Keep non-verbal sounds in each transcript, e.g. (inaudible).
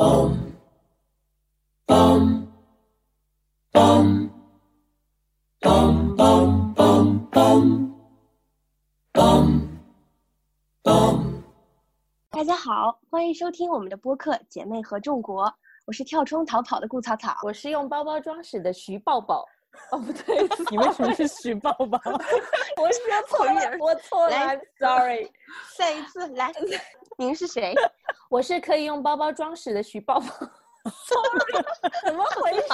大家好，欢迎收听我们的播客《姐妹合众国》，我是跳窗逃跑的顾草草，我是用包包装屎的徐抱抱。(laughs) 哦，不对，你为什么是徐抱抱？(laughs) 我说错了，我错了，I'm sorry。再一次来，您是谁？我是可以用包包装屎的徐抱抱。怎么回事？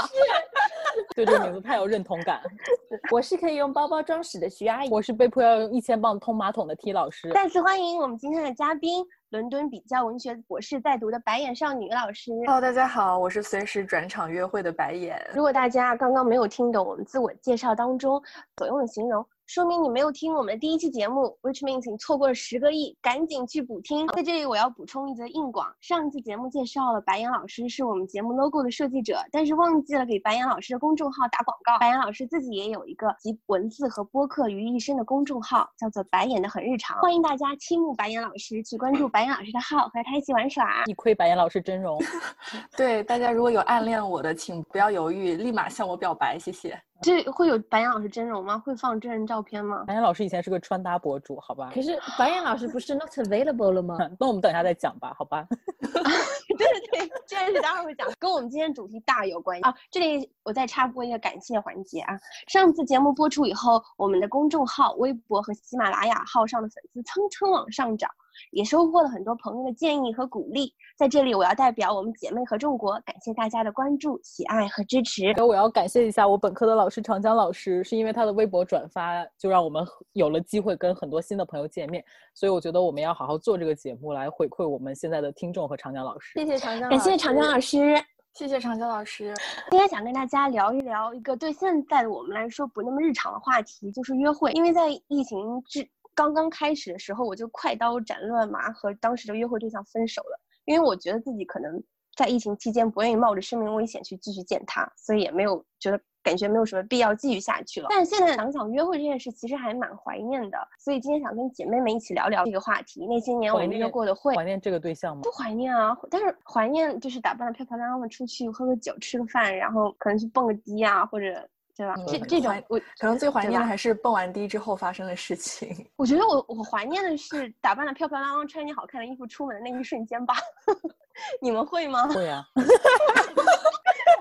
(laughs) 对这个名字太有认同感。(laughs) 我是可以用包包装屎的徐阿姨。我是被迫要用一千磅通马桶的 T 老师。再次欢迎我们今天的嘉宾。伦敦比较文学博士在读的白眼少女老师，Hello，大家好，我是随时转场约会的白眼。如果大家刚刚没有听懂我们自我介绍当中所用的形容。说明你没有听我们的第一期节目，which means 你错过了十个亿，赶紧去补听。在这里，我要补充一则硬广：上一期节目介绍了白岩老师是我们节目 logo 的设计者，但是忘记了给白岩老师的公众号打广告。白岩老师自己也有一个集文字和播客于一身的公众号，叫做“白岩的很日常”。欢迎大家倾慕白岩老师，去关注白岩老师的号，和他一起玩耍。一窥白岩老师真容。(laughs) 对大家，如果有暗恋我的，请不要犹豫，立马向我表白，谢谢。这会有白岩老师真容吗？会放真人照片吗？白岩老师以前是个穿搭博主，好吧？可是白岩老师不是 not available 了吗？那我们等一下再讲吧，好吧？(laughs) 对对对，这件事待会儿会讲，跟我们今天主题大有关系啊！这里我再插播一个感谢环节啊！上次节目播出以后，我们的公众号、微博和喜马拉雅号上的粉丝蹭蹭往上涨。也收获了很多朋友的建议和鼓励，在这里我要代表我们姐妹合众国感谢大家的关注、喜爱和支持。我要感谢一下我本科的老师长江老师，是因为他的微博转发，就让我们有了机会跟很多新的朋友见面。所以我觉得我们要好好做这个节目，来回馈我们现在的听众和长江老师。谢谢长江，感谢长江老师，谢谢长江老师。今天想跟大家聊一聊一个对现在的我们来说不那么日常的话题，就是约会。因为在疫情之刚刚开始的时候，我就快刀斩乱麻和当时的约会对象分手了，因为我觉得自己可能在疫情期间不愿意冒着生命危险去继续见他，所以也没有觉得感觉没有什么必要继续下去了。但现在想想约会这件事，其实还蛮怀念的，所以今天想跟姐妹们一起聊聊这个话题。那些年我们约过的会，怀念这个对象吗？不怀念啊，但是怀念就是打扮的漂漂亮亮的出去喝个酒、吃个饭，然后可能去蹦个迪啊，或者。对吧？这这种我可能最怀念的还是蹦完迪之后发生的事情。我觉得我我怀念的是打扮的漂漂亮亮、穿件好看的衣服出门的那一瞬间吧。(laughs) 你们会吗？会啊。(laughs)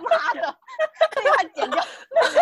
妈的，这句话剪掉。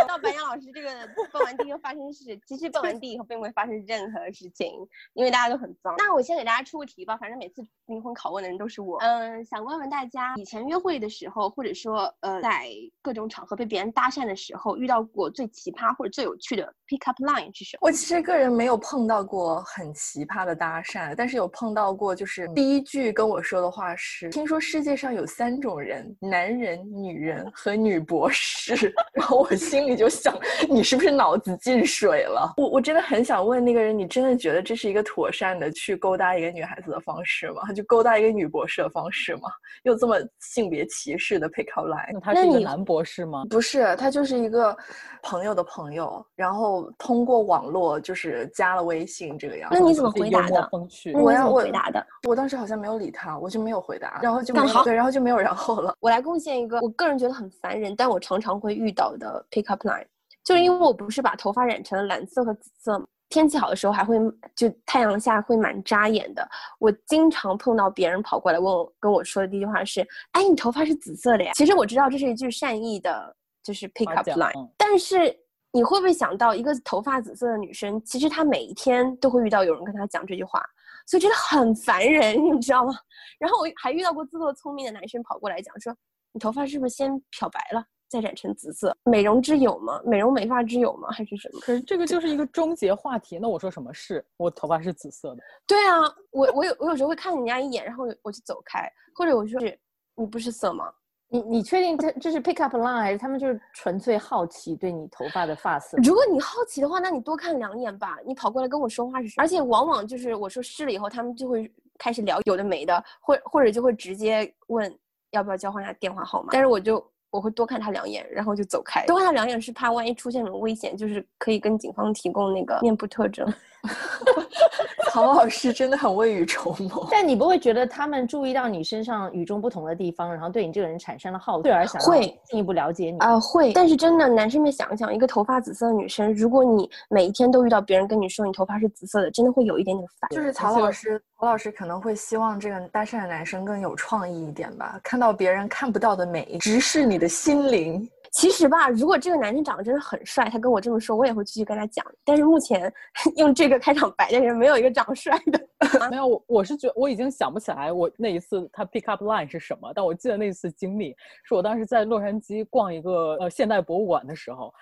到白杨老师这个蹦完迪又发生事，其实蹦完迪以后并不会发生任何事情，因为大家都很脏。那我先给大家出个题吧，反正每次灵魂拷问的人都是我。嗯，想问问大家，以前约会的时候，或者说呃，在各种场合被别人搭讪的时候，遇到过最奇葩或者最有趣的 pick up line 是什么？我其实个人没有碰到过很奇葩的搭讪，但是有碰到过，就是第一句跟我说的话是：听说世界上有三种人，男人、女人和女博士。(laughs) 然后我心里就想，你是不是脑子进水了？我我真的很想问那个人，你真的觉得这是一个妥善的去勾搭一个女孩子的方式吗？就勾搭一个女博士的方式吗？又这么性别歧视的 pick up line？那他是一个男博士吗？不是，他就是一个朋友的朋友，然后通过网络就是加了微信这个样子。那你怎么回答的？我要我回答的，我当时好像没有理他，我就没有回答，然后就对，然后就没有然后了。我来贡献一个，我个人觉得很烦人，但我常常会遇到的 pick up line。就是因为我不是把头发染成了蓝色和紫色，天气好的时候还会就太阳下会蛮扎眼的。我经常碰到别人跑过来问我，跟我说的第一句话是：“哎，你头发是紫色的呀？”其实我知道这是一句善意的，就是 pick up line。但是你会不会想到，一个头发紫色的女生，其实她每一天都会遇到有人跟她讲这句话，所以真的很烦人，你知道吗？然后我还遇到过自作聪明的男生跑过来讲说：“你头发是不是先漂白了？”再染成紫色，美容之友吗？美容美发之友吗？还是什么？可是这个就是一个终结话题。那我说什么是？我头发是紫色的。对啊，我我有我有时候会看人家一眼，然后我就走开，或者我说是，你不是色吗？你你确定这这是 pick up line 还是他们就是纯粹好奇对你头发的发色？如果你好奇的话，那你多看两眼吧。你跑过来跟我说话是什么？而且往往就是我说试了以后，他们就会开始聊有的没的，或或者就会直接问要不要交换下电话号码。但是我就。我会多看他两眼，然后就走开。多看他两眼是怕万一出现什么危险，就是可以跟警方提供那个面部特征。(laughs) 曹老师真的很未雨绸缪。但你不会觉得他们注意到你身上与众不同的地方，然后对你这个人产生了好奇，而想会进一步了解你？啊、会，但是真的，男生们想一想，一个头发紫色的女生，如果你每一天都遇到别人跟你说你头发是紫色的，真的会有一点点烦。就是曹老师，曹老师可能会希望这个搭讪的男生更有创意一点吧，看到别人看不到的美，直视你的心灵。其实吧，如果这个男生长得真的很帅，他跟我这么说，我也会继续跟他讲。但是目前 (laughs) 用这个开场白的人，没有一个长帅的。(laughs) 没有，我我是觉我已经想不起来我那一次他 pick up line 是什么，但我记得那次经历是我当时在洛杉矶逛一个呃现代博物馆的时候，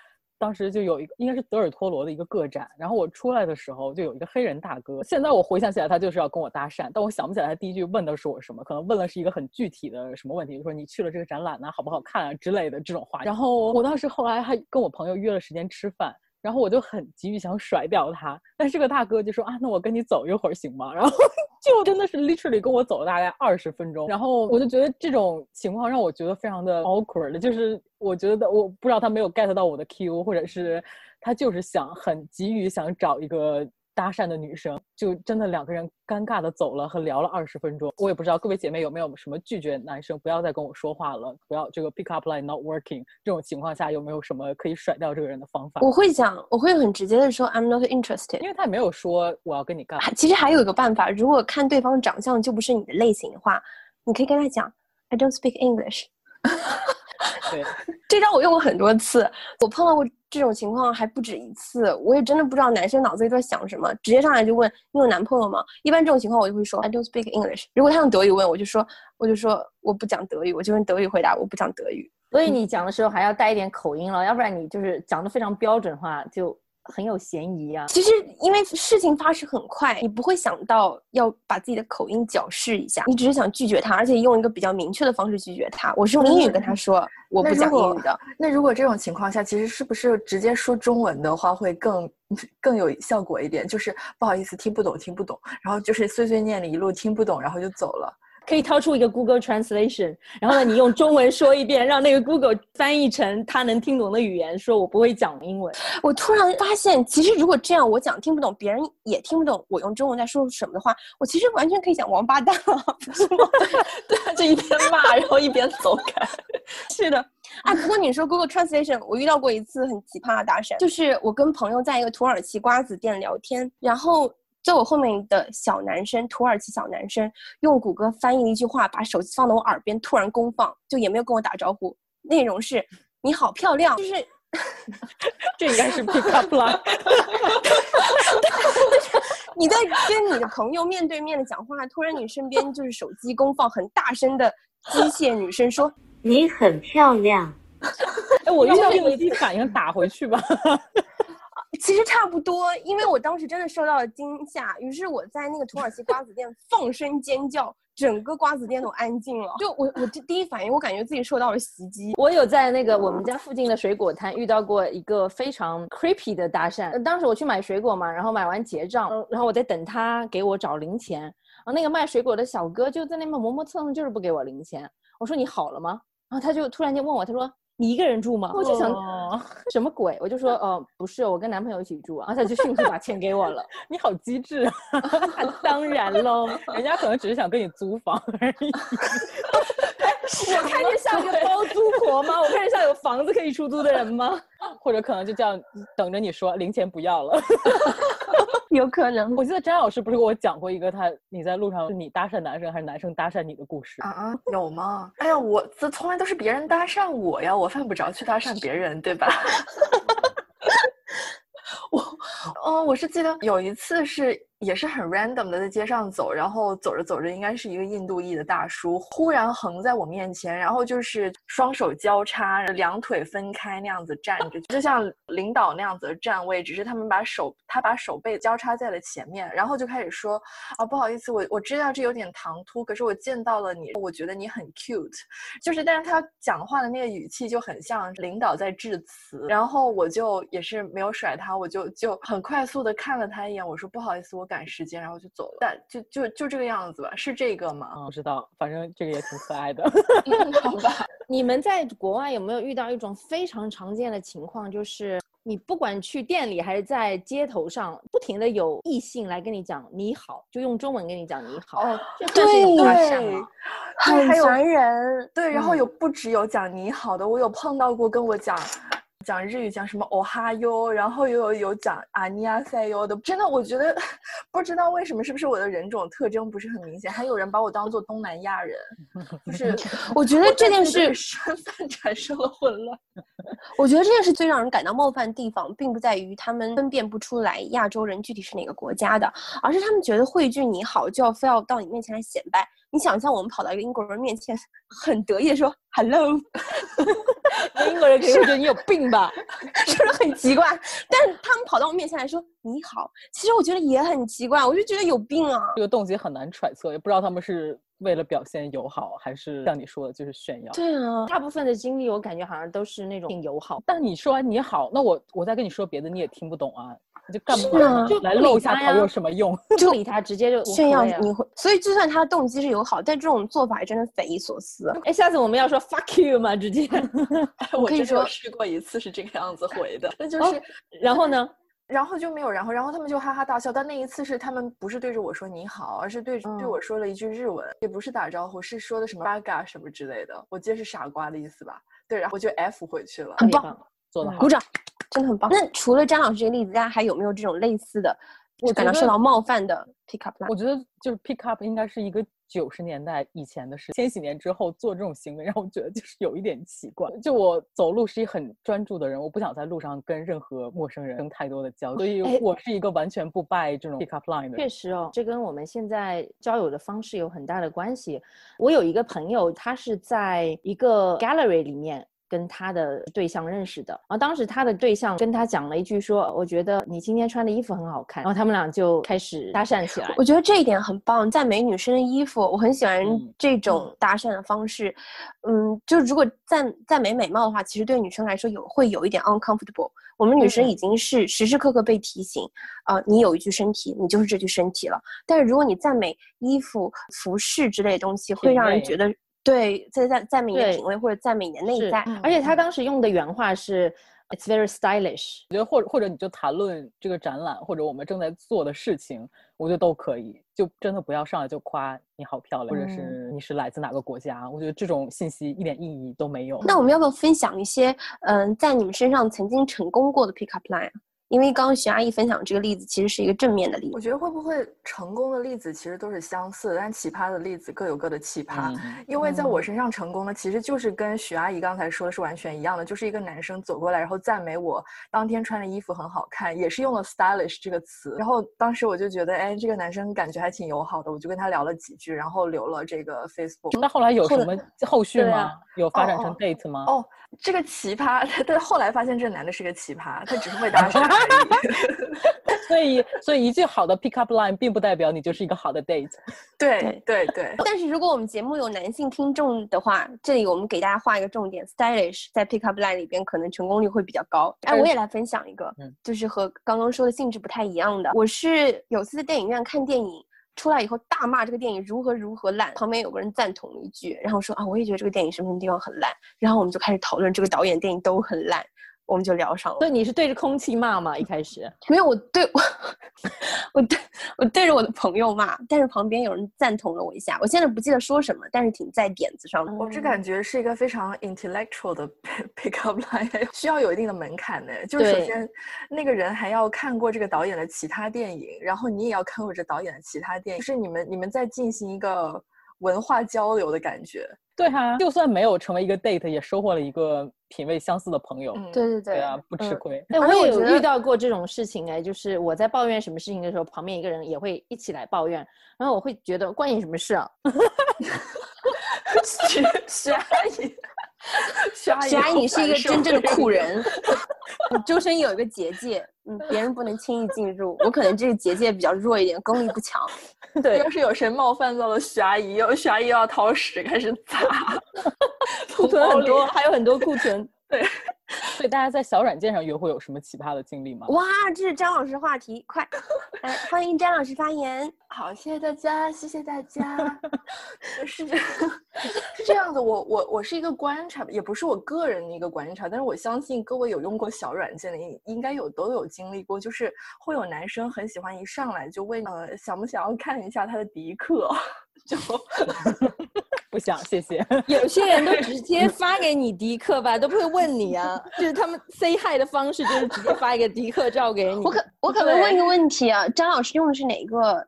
当时就有一个应该是德尔托罗的一个个展，然后我出来的时候就有一个黑人大哥，现在我回想起来他就是要跟我搭讪，但我想不起来他第一句问的是我什么，可能问的是一个很具体的什么问题，就说你去了这个展览呢、好不好看啊之类的这种话。然后我当时后来还跟我朋友约了时间吃饭。然后我就很急于想甩掉他，但是这个大哥就说啊，那我跟你走一会儿行吗？然后 (laughs) 就真的是 literally 跟我走了大概二十分钟，然后我就觉得这种情况让我觉得非常的 awkward，就是我觉得我不知道他没有 get 到我的 Q，或者是他就是想很急于想找一个搭讪的女生，就真的两个人尴尬的走了和聊了二十分钟。我也不知道各位姐妹有没有什么拒绝男生不要再跟我说话了，不要这个 pick up line not working 这种情况下有没有什么可以甩掉这个人的方法？我会讲，我会很直接的说 I'm not interested，因为他也没有说我要跟你干其实还有一个办法，如果看对方长相就不是你的类型的话，你可以跟他讲 I don't speak English。(laughs) 对，(laughs) 这招我用过很多次，我碰到过这种情况还不止一次。我也真的不知道男生脑子里在想什么，直接上来就问你有男朋友吗？一般这种情况我就会说 I don't speak English。如果他用德语问，我就说我就说我不讲德语，我就用德语回答我不讲德语。所以你讲的时候还要带一点口音了，要不然你就是讲的非常标准化，就很有嫌疑啊。其实因为事情发生很快，你不会想到要把自己的口音矫饰一下，你只是想拒绝他，而且用一个比较明确的方式拒绝他。我是用英语跟他说我不讲英语的。那如果这种情况下，其实是不是直接说中文的话会更 (laughs) 更有效果一点？就是不好意思，听不懂，听不懂，然后就是碎碎念了一路听不懂，然后就走了。可以掏出一个 Google Translation，然后呢，你用中文说一遍，让那个 Google 翻译成他能听懂的语言，说我不会讲英文。我突然发现，其实如果这样，我讲听不懂，别人也听不懂我用中文在说什么的话，我其实完全可以讲王八蛋啊，不是吗？对，就一边骂，然后一边走开。是的，啊，不过你说 Google Translation，我遇到过一次很奇葩的搭讪，(laughs) 就是我跟朋友在一个土耳其瓜子店聊天，然后在我后面的小男生，土耳其小男生用谷歌翻译了一句话，把手机放到我耳边，突然公放，就也没有跟我打招呼，内容是“你好漂亮”，就是。(laughs) 这应该是 pick up line。(laughs) 你在跟你的朋友面对面的讲话，突然你身边就是手机公放很大声的机械女生说你很漂亮。哎，我遇到这个一个反应打回去吧。其实差不多，因为我当时真的受到了惊吓，于是我在那个土耳其瓜子店放声尖叫，整个瓜子店都安静了。就我我这第一反应，我感觉自己受到了袭击。我有在那个我们家附近的水果摊遇到过一个非常 creepy 的搭讪。呃当时我去买水果嘛，然后买完结账，呃然后我在等他给我找零钱，然后那个卖水果的小哥就在那边磨磨蹭蹭，就是不给我零钱。我说你好了吗？然后他就突然间问我，他说你一个人住吗？我就想、哦 (laughs) 什么鬼？我就说呃 (laughs) 不是，我跟男朋友一起住。然后他就迅速把钱给我了。(laughs) 你好机智啊！当然喽，人家可能只是想跟你租房而已。我看着像一个包租婆吗？我看着像有房子可以出租的人吗？(laughs) 或者可能就这样等着你说零钱不要了。(laughs) 有可能，我记得詹老师不是跟我讲过一个他你在路上是你搭讪男生还是男生搭讪你的故事？啊，有吗？哎呀，我这从来都是别人搭讪我呀，我犯不着去搭讪别人，对吧？(laughs) 我，哦，我是记得有一次是也是很 random 的在街上走，然后走着走着，应该是一个印度裔的大叔，忽然横在我面前，然后就是双手交叉，两腿分开那样子站着，就像领导那样子的站位，只是他们把手他把手背交叉在了前面，然后就开始说啊，不好意思，我我知道这有点唐突，可是我见到了你，我觉得你很 cute，就是但是他讲话的那个语气就很像领导在致辞，然后我就也是没有甩他，我就就很快速的看了他一眼，我说不好意思，我赶时间，然后就走了。但就就就这个样子吧，是这个吗？嗯，知道，反正这个也挺可爱的。(laughs) 好吧，你们在国外有没有遇到一种非常常见的情况，就是你不管去店里还是在街头上，不停的有异性来跟你讲你好，就用中文跟你讲你好，哦，这算是一种搭讪对吗？很还有烦人。对，然后嗯有不只有讲你好的，我有碰到过跟我讲讲日语讲什么哦哈哟，然后又有有讲阿尼亚塞哟的，真的我觉得 (laughs) 不知道为什么，是不是我的人种特征不是很明显？还有人把我当做东南亚人，就是 (laughs) 我觉得这件事身份产生了混乱。(laughs) 我觉得这件事最让人感到冒犯的地方，并不在于他们分辨不出来亚洲人具体是哪个国家的，而是他们觉得汇聚你好就要非要到你面前来显摆。你想象我们跑到一个英国人面前，很得意的说 “hello”，(laughs) 英国人肯定会觉得你有病吧？(laughs) 是不是很奇怪？但是他们跑到我面前来说你好，其实我觉得也很奇怪，我就觉得有病啊。这个动机很难揣测，也不知道他们是为了表现友好，还是像你说的，就是炫耀。对啊，大部分的经历我感觉好像都是那种挺友好。但你说完你好，那我我再跟你说别的，你也听不懂啊，你就干是嘛呢啊就来不理他呀露一下头有什么用？(laughs) 就不理他，直接就炫耀你会，所以就算他的动机是友好，但这种做法也真的匪夷所思。哎，下次我们要说 fuck you 吗？直接。(laughs) 我可以说试过一次是这个样子回的，(laughs) 那就哦是。然后呢？然后就没有然后，然后他们就哈哈大笑。但那一次是他们不是对着我说你好，而是对对嗯我说了一句日文，也不是打招呼，是说的什么 “baga” 什么之类的，我记得是傻瓜的意思吧？对，然后我就 F 回去了。很棒做得好鼓。掌，真的很棒。那除了张老师这个例子，大家还有没有这种类似的，我感到觉得受到冒犯的 pick up line？我觉得就是 pick up 应该是一个九十年代以前的事，千禧年之后做这种行为，让我觉得就是有一点奇怪。就我走路是一很专注的人，我不想在路上跟任何陌生人生太多的交集，所哎以我是一个完全不 buy 这种 pick up line 的人。确实哦，这跟我们现在交友的方式有很大的关系。我有一个朋友，他是在一个 gallery 里面。跟他的对象认识的，然后当时他的对象跟他讲了一句说：“我觉得你今天穿的衣服很好看。”然后他们俩就开始搭讪起来。我觉得这一点很棒，赞美女生的衣服，我很喜欢嗯这种搭讪的方式。嗯，就如果赞赞美美貌的话，其实对女生来说有会有一点 uncomfortable。我们女生嗯已经是时时刻刻被提醒，啊、你有一具身体，你就是这具身体了。但是如果你赞美衣服、服饰之类的东西，会让人觉得对，在赞赞美你的对品味或者赞美你的内是在。而且他当时用的原话是 "It's very stylish"。我觉得或者或者你就谈论这个展览或者我们正在做的事情，我觉得都可以。就真的不要上来就夸你好漂亮，或者嗯是你是来自哪个国家。我觉得这种信息一点意义都没有。那我们要不要分享一些嗯、在你们身上曾经成功过的 pick up line？啊因为刚刚徐阿姨分享这个例子，其实是一个正面的例子。我觉得会不会成功的例子其实都是相似的，但奇葩的例子各有各的奇葩。嗯因为在我嗯身上成功的，其实就是跟徐阿姨刚才说的是完全一样的，就是一个男生走过来，然后赞美我当天穿的衣服很好看，也是用了 stylish 这个词。然后当时我就觉得，哎，这个男生感觉还挺友好的，我就跟他聊了几句，然后留了这个 Facebook。那后来有什么后续吗？啊有发展成哦 date 吗？哦，这个奇葩，(laughs) 但后来发现这个男的是个奇葩，他只是会搭讪而已。(laughs) 所以所以一句好的 pick up line 并不代表你就是一个好的 date。对 (laughs) 对对，但是如果我们节目有男性听众的话，这里我们给大家画一个重点，stylish 在 pick up line 里边可能成功率会比较高。哎，我也来分享一个，嗯就是和刚刚说的性质不太一样的。我是有次在电影院看电影。出来以后大骂这个电影如何如何烂，旁边有个人赞同了一句，然后说啊，我也觉得这个电影什么什么地方很烂，然后我们就开始讨论这个导演电影都很烂，我们就聊上了。对你是对着空气骂吗？一开始？没有，我对我，我对我对着我的朋友骂，但是旁边有人赞同了我一下。我现在不记得说什么，但是挺在点子上的。我这感觉是一个非常 intellectual 的 pick (laughs) up line，需要有一定的门槛的。就是首先，那个人还要看过这个导演的其他电影，然后你也要看过这导演的其他电影，就是你们你们在进行一个文化交流的感觉。对啊，就算没有成为一个 date，也收获了一个品味相似的朋友。嗯，对对对，对啊，不吃嗯亏。哎，而我也有遇到过这种事情哎，就是我在抱怨什么事情的时候，旁边一个人也会一起来抱怨，然后我会觉得关你什么事啊？徐徐阿姨，徐阿姨，徐阿姨，是一个真正的 (laughs) 酷人。人，(laughs) 你周身有一个结界，嗯，别人不能轻易进入。我可能这个结界比较弱一点，功力不强。(laughs) 对要，是有谁冒犯到了徐阿姨，又徐阿姨又要掏屎开始砸，库存很多，(laughs) 还有很多库存。所以大家在小软件上约会有什么奇葩的经历吗？哇，这是张老师话题，快！来，欢迎张老师发言。好，谢谢大家，谢谢大家。(laughs) 是这是这样子，我我我是一个观察，也不是我个人的一个观察，但是我相信各位有用过小软件的，应应该有都有经历过，就是会有男生很喜欢一上来就问，呃，想不想要看一下他的迪克？(laughs) 就不想，谢谢。(laughs) 有些人都直接发给你迪克吧，都不会问你啊。(laughs) 就是他们 say hi 的方式，就是直接发一个迪克照给你。我可我可能问一个问题啊，张老师用的是哪个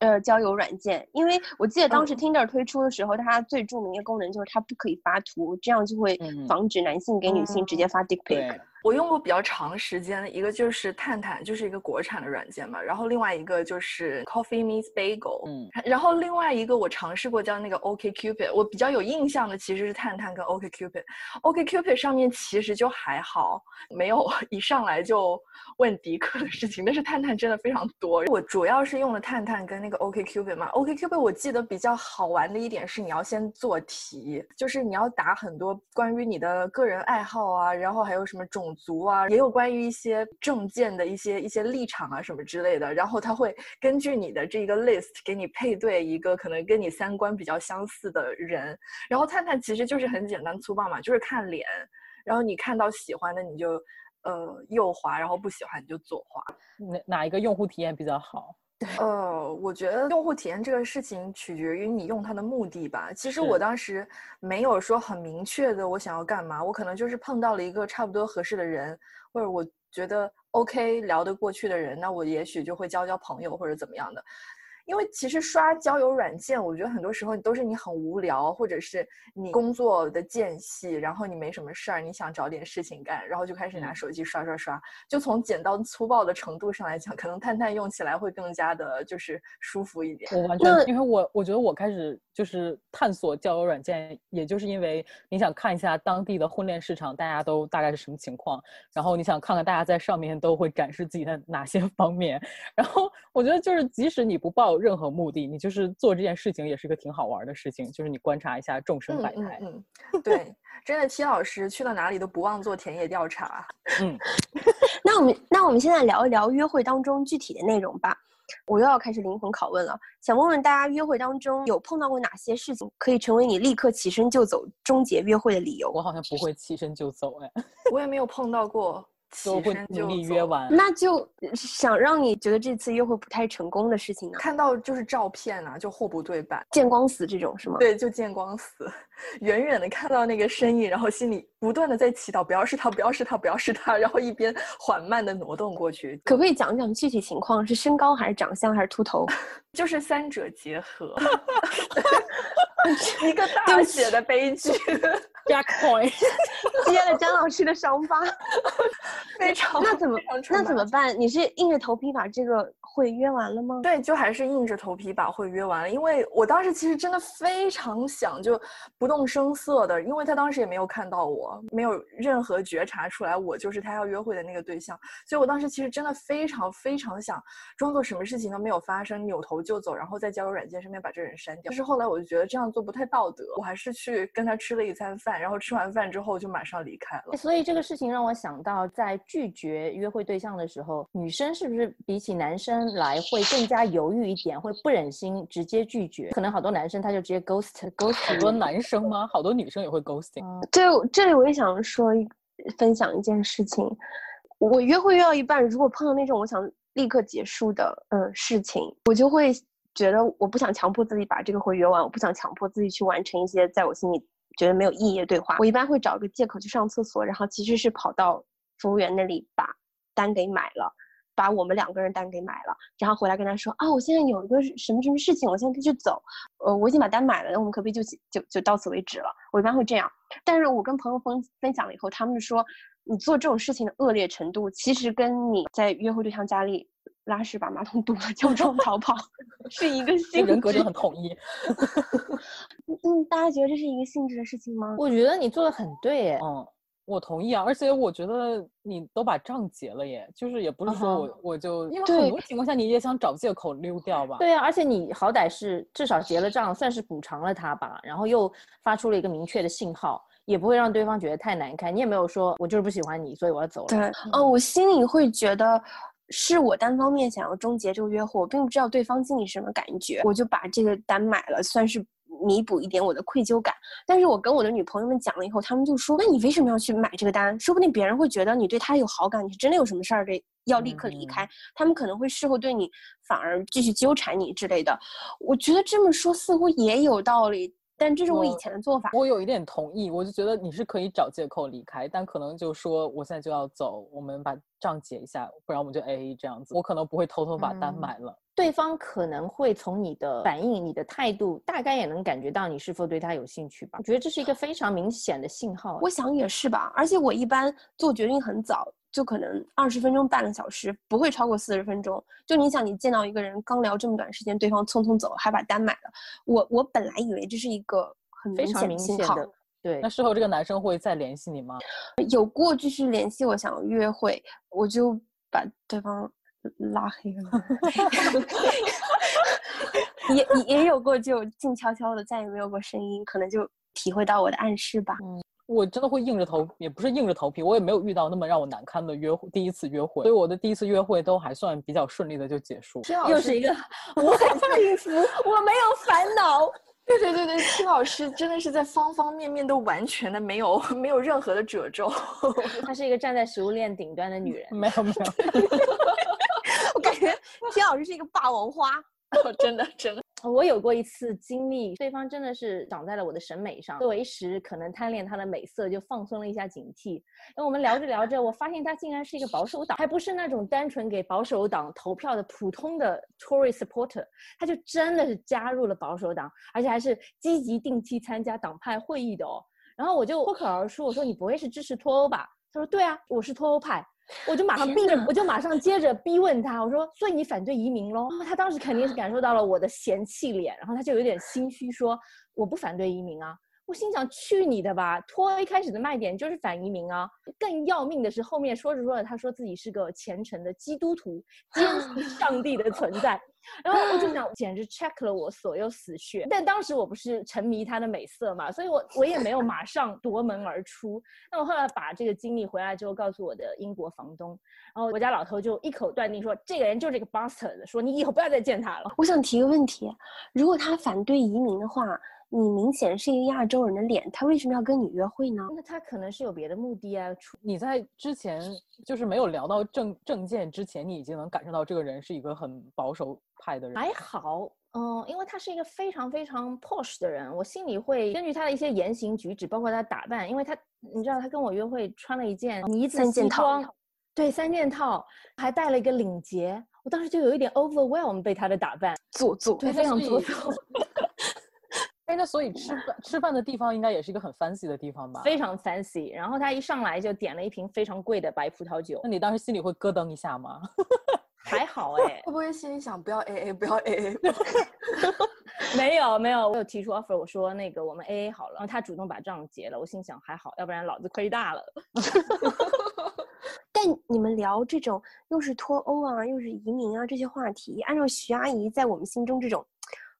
呃交友软件？因为我记得当时 Tinder 推出的时候，它最著名的功能就是它不可以发图，这样就会防止男性给女性直接发 dick pic。我用过比较长时间的一个就是探探，就是一个国产的软件嘛。然后另外一个就是 Coffee Meets Bagel，嗯。然后另外一个我尝试过叫那个 OK Cupid，我比较有印象的其实是探探跟 OK Cupid。OK Cupid 上面其实就还好，没有一上来就问迪克的事情。但是探探真的非常多。我主要是用了探探跟那个 OK Cupid 嘛。OK Cupid 我记得比较好玩的一点是你要先做题，就是你要答很多关于你的个人爱好啊，然后还有什么种。族啊，也有关于一些政见的一些一些立场啊什么之类的，然后他会根据你的这一个 list 给你配对一个可能跟你三观比较相似的人，然后探探其实就是很简单粗暴嘛，就是看脸，然后你看到喜欢的你就呃右滑，然后不喜欢你就左滑，哪哪一个用户体验比较好？呃，我觉得用户体验这个事情取决于你用它的目的吧。其实我当时没有说很明确的我想要干嘛，我可能就是碰到了一个差不多合适的人，或者我觉得 OK 聊得过去的人，那我也许就会交交朋友或者怎么样的。因为其实刷交友软件，我觉得很多时候都是你很无聊，或者是你工作的间隙，然后你没什么事儿，你想找点事情干，然后就开始拿手机刷刷刷。就从简单粗暴的程度上来讲，可能探探用起来会更加的就是舒服一点。我完全，因为我我觉得我开始就是探索交友软件，也就是因为你想看一下当地的婚恋市场，大家都大概是什么情况，然后你想看看大家在上面都会展示自己的哪些方面，(laughs) 然后我觉得就是即使你不报。任何目的，你就是做这件事情，也是一个挺好玩的事情。就是你观察一下众生百态。嗯，对，真的，T 老师去到哪里都不忘做田野调查。(laughs) 嗯，(laughs) 那我们那我们现在聊一聊约会当中具体的内容吧。我又要开始灵魂拷问了，想问问大家，约会当中有碰到过哪些事情可以成为你立刻起身就走、终结约会的理由？我好像不会起身就走，哎，我也没有碰到过。都会努力约完，那就想让你觉得这次约会不太成功的事情呢？看到就是照片啊，就货不对版，见光死这种是吗？对，就见光死，(laughs) 远远的看到那个身影，然后心里不断的在祈祷，不要是他，不要是他，不要是他，然后一边缓慢的挪动过去。可不可以讲讲具体情况？是身高还是长相还是秃头？(laughs) 就是三者结合，(laughs) (laughs) 一个大写的悲剧。Jack Point (laughs) 接了张老师的伤疤，(laughs) 非常那怎么那怎么办？你是硬着头皮把这个会约完了吗？对，就还是硬着头皮把会约完了。因为我当时其实真的非常想就不动声色的，因为他当时也没有看到我，没有任何觉察出来我就是他要约会的那个对象，所以我当时其实真的非常非常想装作什么事情都没有发生，扭头就走，然后在交友软件上面把这人删掉。但是后来我就觉得这样做不太道德，我还是去跟他吃了一餐饭。然后吃完饭之后就马上离开了，所以这个事情让我想到，在拒绝约会对象的时候，女生是不是比起男生来会更加犹豫一点，会不忍心直接拒绝？可能好多男生他就直接 ghost (laughs) ghost。好多男生吗？好多女生也会 ghosting。对，这里我也想说分享一件事情，我约会约到一半，如果碰到那种我想立刻结束的嗯事情，我就会觉得我不想强迫自己把这个会约完，我不想强迫自己去完成一些在我心里。觉得没有意义的对话，我一般会找个借口去上厕所，然后其实是跑到服务员那里把单给买了，把我们两个人单给买了，然后回来跟他说啊，我现在有一个什么什么事情，我现在可以去走，呃，我已经把单买了，那我们可不可以就就就到此为止了？我一般会这样，但是我跟朋友分分享了以后，他们说你做这种事情的恶劣程度，其实跟你在约会对象家里。拉屎把马桶堵了，就装逃跑，(laughs) 是一个性人格就很统一。嗯，大家觉得这是一个性质的事情吗？我觉得你做的很对，耶。嗯，我同意啊。而且我觉得你都把账结了耶，就是也不是说我我就因为很多情况下你也想找借口溜掉吧。对啊，而且你好歹是至少结了账，算是补偿了他吧，然后又发出了一个明确的信号，也不会让对方觉得太难看。你也没有说我就是不喜欢你，所以我要走了。对，哦，我心里会觉得。是我单方面想要终结这个约会，我并不知道对方心里什么感觉，我就把这个单买了，算是弥补一点我的愧疚感。但是我跟我的女朋友们讲了以后，他们就说：“那你为什么要去买这个单？说不定别人会觉得你对他有好感，你是真的有什么事儿得要立刻离开。他们可能会事后对你反而继续纠缠你之类的。”我觉得这么说似乎也有道理。但这是我以前的做法，我有一点同意。我就觉得你是可以找借口离开，但可能就说我现在就要走，我们把账结一下，不然我们就 A A 这样子。我可能不会偷偷把单买了。对方可能会从你的反应、你的态度，大概也能感觉到你是否对他有兴趣吧。我觉得这是一个非常明显的信号。我想也是吧。而且我一般做决定很早。就可能二十分钟、半个小时，不会超过四十分钟。就你想，你见到一个人，刚聊这么短时间，对方匆匆走，还把单买了。我我本来以为这是一个很明显的信号，对。那事后这个男生会再联系你吗？有过继续联系，我想约会，我就把对方拉黑了。(laughs) 也也有过就静悄悄的，再也没有过声音，可能就体会到我的暗示吧。嗯。我真的会硬着头，也不是硬着头皮，我也没有遇到那么让我难堪的约会，第一次约会，所以我的第一次约会都还算比较顺利的就结束。又是一个 (laughs) 我很幸福，我没有烦恼。(laughs) 对对对对，青老师真的是在方方面面都完全的没有没有任何的褶皱。(laughs) 她是一个站在食物链顶端的女人。没有没有，我感觉青老师是一个霸王花。真的真的。我有过一次经历，对方真的是长在了我的审美上，我一时可能贪恋他的美色，就放松了一下警惕。那我们聊着聊着，我发现他竟然是一个保守党，还不是那种单纯给保守党投票的普通的 Tory supporter，他就真的是加入了保守党，而且还是积极定期参加党派会议的哦。然后我就脱口而出，我说：“你不会是支持脱欧吧？”他说：“对啊，我是脱欧派。”我就马上逼，我就马上接着逼问他，我说：“所以你反对移民喽？”他当时肯定是感受到了我的嫌弃脸，然后他就有点心虚说：“我不反对移民啊。”我心想：“去你的吧！脱一开始的卖点就是反移民啊。”更要命的是后面说着说着，他说自己是个虔诚的基督徒，坚 (laughs) 信上帝的存在。然后我就想，简直 check 了我所有死穴。但当时我不是沉迷他的美色嘛，所以我我也没有马上夺门而出。那我后来把这个经历回来之后，告诉我的英国房东，然后我家老头就一口断定说，这个人就是这个 bastard，说你以后不要再见他了。我想提个问题，如果他反对移民的话。你明显是一个亚洲人的脸，他为什么要跟你约会呢？那他可能是有别的目的啊。你在之前就是没有聊到证证件之前，你已经能感受到这个人是一个很保守派的人。还好，嗯，因为他是一个非常非常 posh 的人，我心里会根据他的一些言行举止，包括他打扮，因为他你知道他跟我约会穿了一件呢子西装，对，三件套，还带了一个领结，我当时就有一点 overwhelm 被他的打扮做作，对，非常做作。(laughs) 哎，那所以吃饭吃饭的地方应该也是一个很 fancy 的地方吧？非常 fancy。然后他一上来就点了一瓶非常贵的白葡萄酒。那你当时心里会咯噔一下吗？(laughs) 还好哎，会不会心里想不要 A A 不要 A A？(laughs) 没有没有，我有提出 offer，我说那个我们 A A 好了。然后他主动把账结了，我心想还好，要不然老子亏大了。(laughs) 但你们聊这种又是脱欧啊，又是移民啊这些话题，按照徐阿姨在我们心中这种。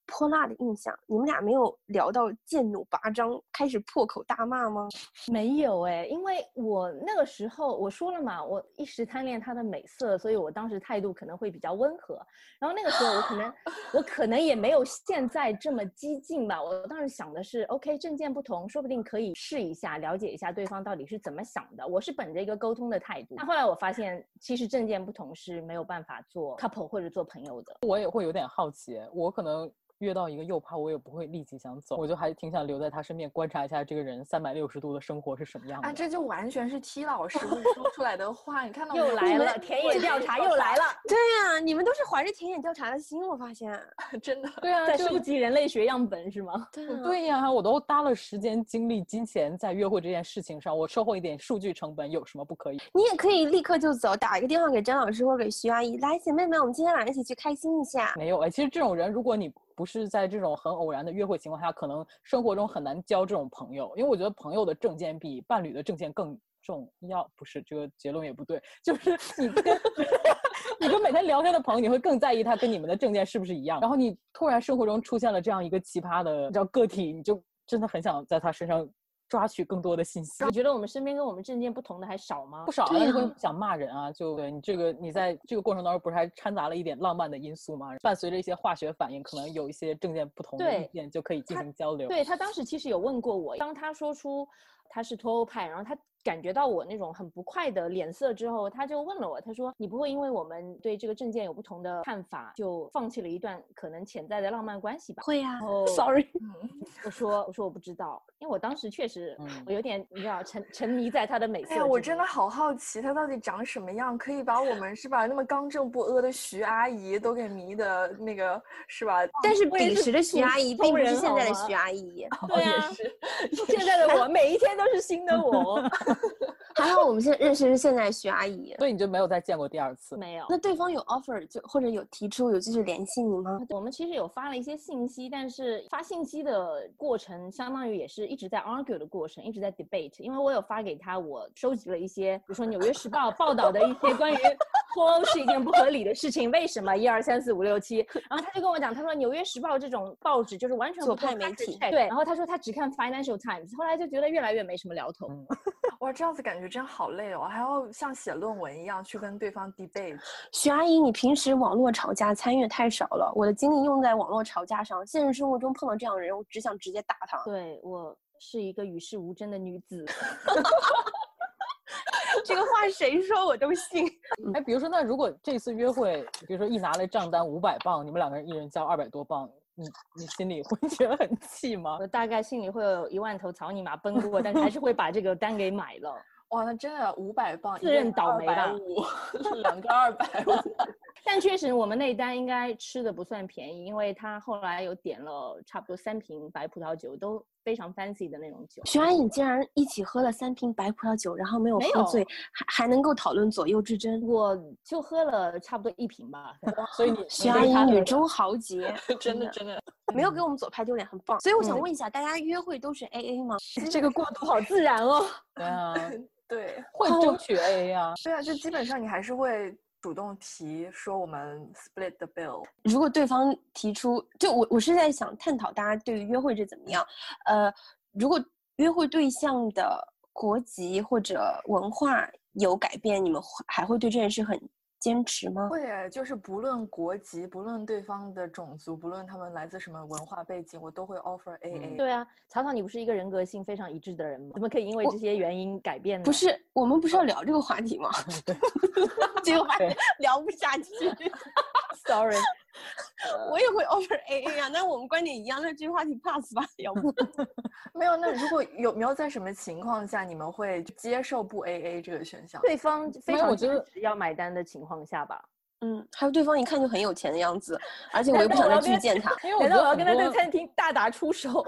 泼辣的印象，你们俩没有聊到剑弩拔张，开始破口大骂吗？没有哎，因为我那个时候我说了嘛，我一时贪恋她的美色，所以我当时态度可能会比较温和。然后那个时候我可能 (laughs) 我可能也没有现在这么激进吧。我当时想的是，OK，政见不同，说不定可以试一下，了解一下对方到底是怎么想的。我是本着一个沟通的态度。但后来我发现，其实政见不同是没有办法做 couple 或者做朋友的。我也会有点好奇，我可能。约到一个又怕我也不会立即想走，我就还挺想留在他身边观察一下这个人三百六十度的生活是什么样的。啊，这就完全是 T 老师说出来的话。你看到又来了，田野调查又来了。对呀，你们都是怀着田野调查的心，我发现 (laughs) 真的。对啊，在收集人类学样本是吗？(laughs) 对呀，我都搭了时间、精力、金钱在约会这件事情上，我收获一点数据成本有什么不可以？你也可以立刻就走，打一个电话给张老师或者给徐阿姨，来，姐妹们，我们今天晚上一起去开心一下。没有哎，其实这种人，如果你。不是在这种很偶然的约会情况下，可能生活中很难交这种朋友，因为我觉得朋友的证件比伴侣的证件更重要。不是这个结论也不对，就是你跟 (laughs) 你跟每天聊天的朋友，你会更在意他跟你们的证件是不是一样。然后你突然生活中出现了这样一个奇葩的叫个体，你就真的很想在他身上抓取更多的信息。你觉得我们身边跟我们证件不同的还少吗？不少，对但是会啊想骂人啊，就对你这个你在这个过程当中不是还掺杂了一点浪漫的因素吗？伴随着一些化学反应，可能有一些证件不同的意见就可以进行交流。对他当时其实有问过我，当他说出他是脱欧派，然后他感觉到我那种很不快的脸色之后，他就问了我，他说：“你不会因为我们对这个证件有不同的看法，就放弃了一段可能潜在的浪漫关系吧？”会呀、(laughs) 哦 s o r r y 我说：“我说我不知道，因为我当时确实嗯我有点你知道沉沉迷在他的美色。哎呀，我真的好好奇他到底长什么样，可以把我们是吧那么刚正不阿的徐阿姨都给迷的那个是吧？但是彼时的徐阿姨并不是现在的徐阿姨，(laughs) 对啊，现在的我每一天都是新的我。(laughs) 还好我们现在认识是现在的徐阿姨。所以你就没有再见过第二次？没有，那对方有 offer 就或者有提出有继续联系你吗？我们其实有发了一些信息，但是发信息的过程相当于也是一直在 argue 的过程，一直在 debate。因为我有发给他，我收集了一些，比如说《纽约时报》报道的一些关于脱欧是一件不合理的事情，为什么一二三四五六七？然后他就跟我讲，他说《纽约时报》这种报纸就是完全不看媒体对，然后他说他只看 Financial Times，后来就觉得越来越没什么聊头。嗯 (laughs) 哇，这样子感觉真好累哦，还要像写论文一样去跟对方 debate。徐阿姨，你平时网络吵架参与太少了，我的精力用在网络吵架上，现实生活中碰到这样的人，我只想直接打他。对我是一个与世无争的女子。(laughs) 这个话谁说我都信。(laughs) 哎，比如说，那如果这次约会，比如说一拿来账单五百磅，你们两个人一人交二百多磅，你你心里会 (laughs) 觉得很气吗？我大概心里会有一万头草泥马奔过，但是还是会把这个单给买了。(laughs) 哇，那真的五百磅，自认倒霉吧五，两个二百五。但确实，我们那单应该吃的不算便宜，因为他后来有点了差不多三瓶白葡萄酒，都非常 fancy 的那种酒。徐阿姨，你竟然一起喝了三瓶白葡萄酒，然后没有喝醉，还还能够讨论左右之争。我就喝了差不多一瓶吧。所以你徐阿姨女中豪杰，(laughs) 真的真的，没有给我们左派丢脸，很棒。所以我想嗯问一下，大家约会都是 A A 吗？(laughs) 这个过渡好自然哦。对啊，(laughs) 对会争取 AA 啊。对啊，就基本上你还是会主动提说我们 split the bill。如果对方提出，就我我是在想探讨大家对于约会是怎么样，呃，如果约会对象的国籍或者文化有改变，你们还会对这件事很坚持吗？会耶，就是不论国籍，不论对方的种族，不论他们来自什么文化背景，我都会 offer AA。对啊，草草，你不是一个人格性非常一致的人吗？怎么可以因为这些原因改变呢？不是，我们不是要聊这个话题吗？结果发现对 (laughs) 聊不下去。(laughs) sorry，(laughs) 我也会 offer AA 啊，那我们观点一样，那这个话题 pass 吧，要不？(laughs) 没有，那如果有没有在什么情况下你们会接受不 AA 这个选项？对方非常没有我觉得坚持要买单的情况下吧。嗯，还有对方一看就很有钱的样子，而且我又不想再去见他。因为我觉得很难道我要跟他在餐厅大打出手，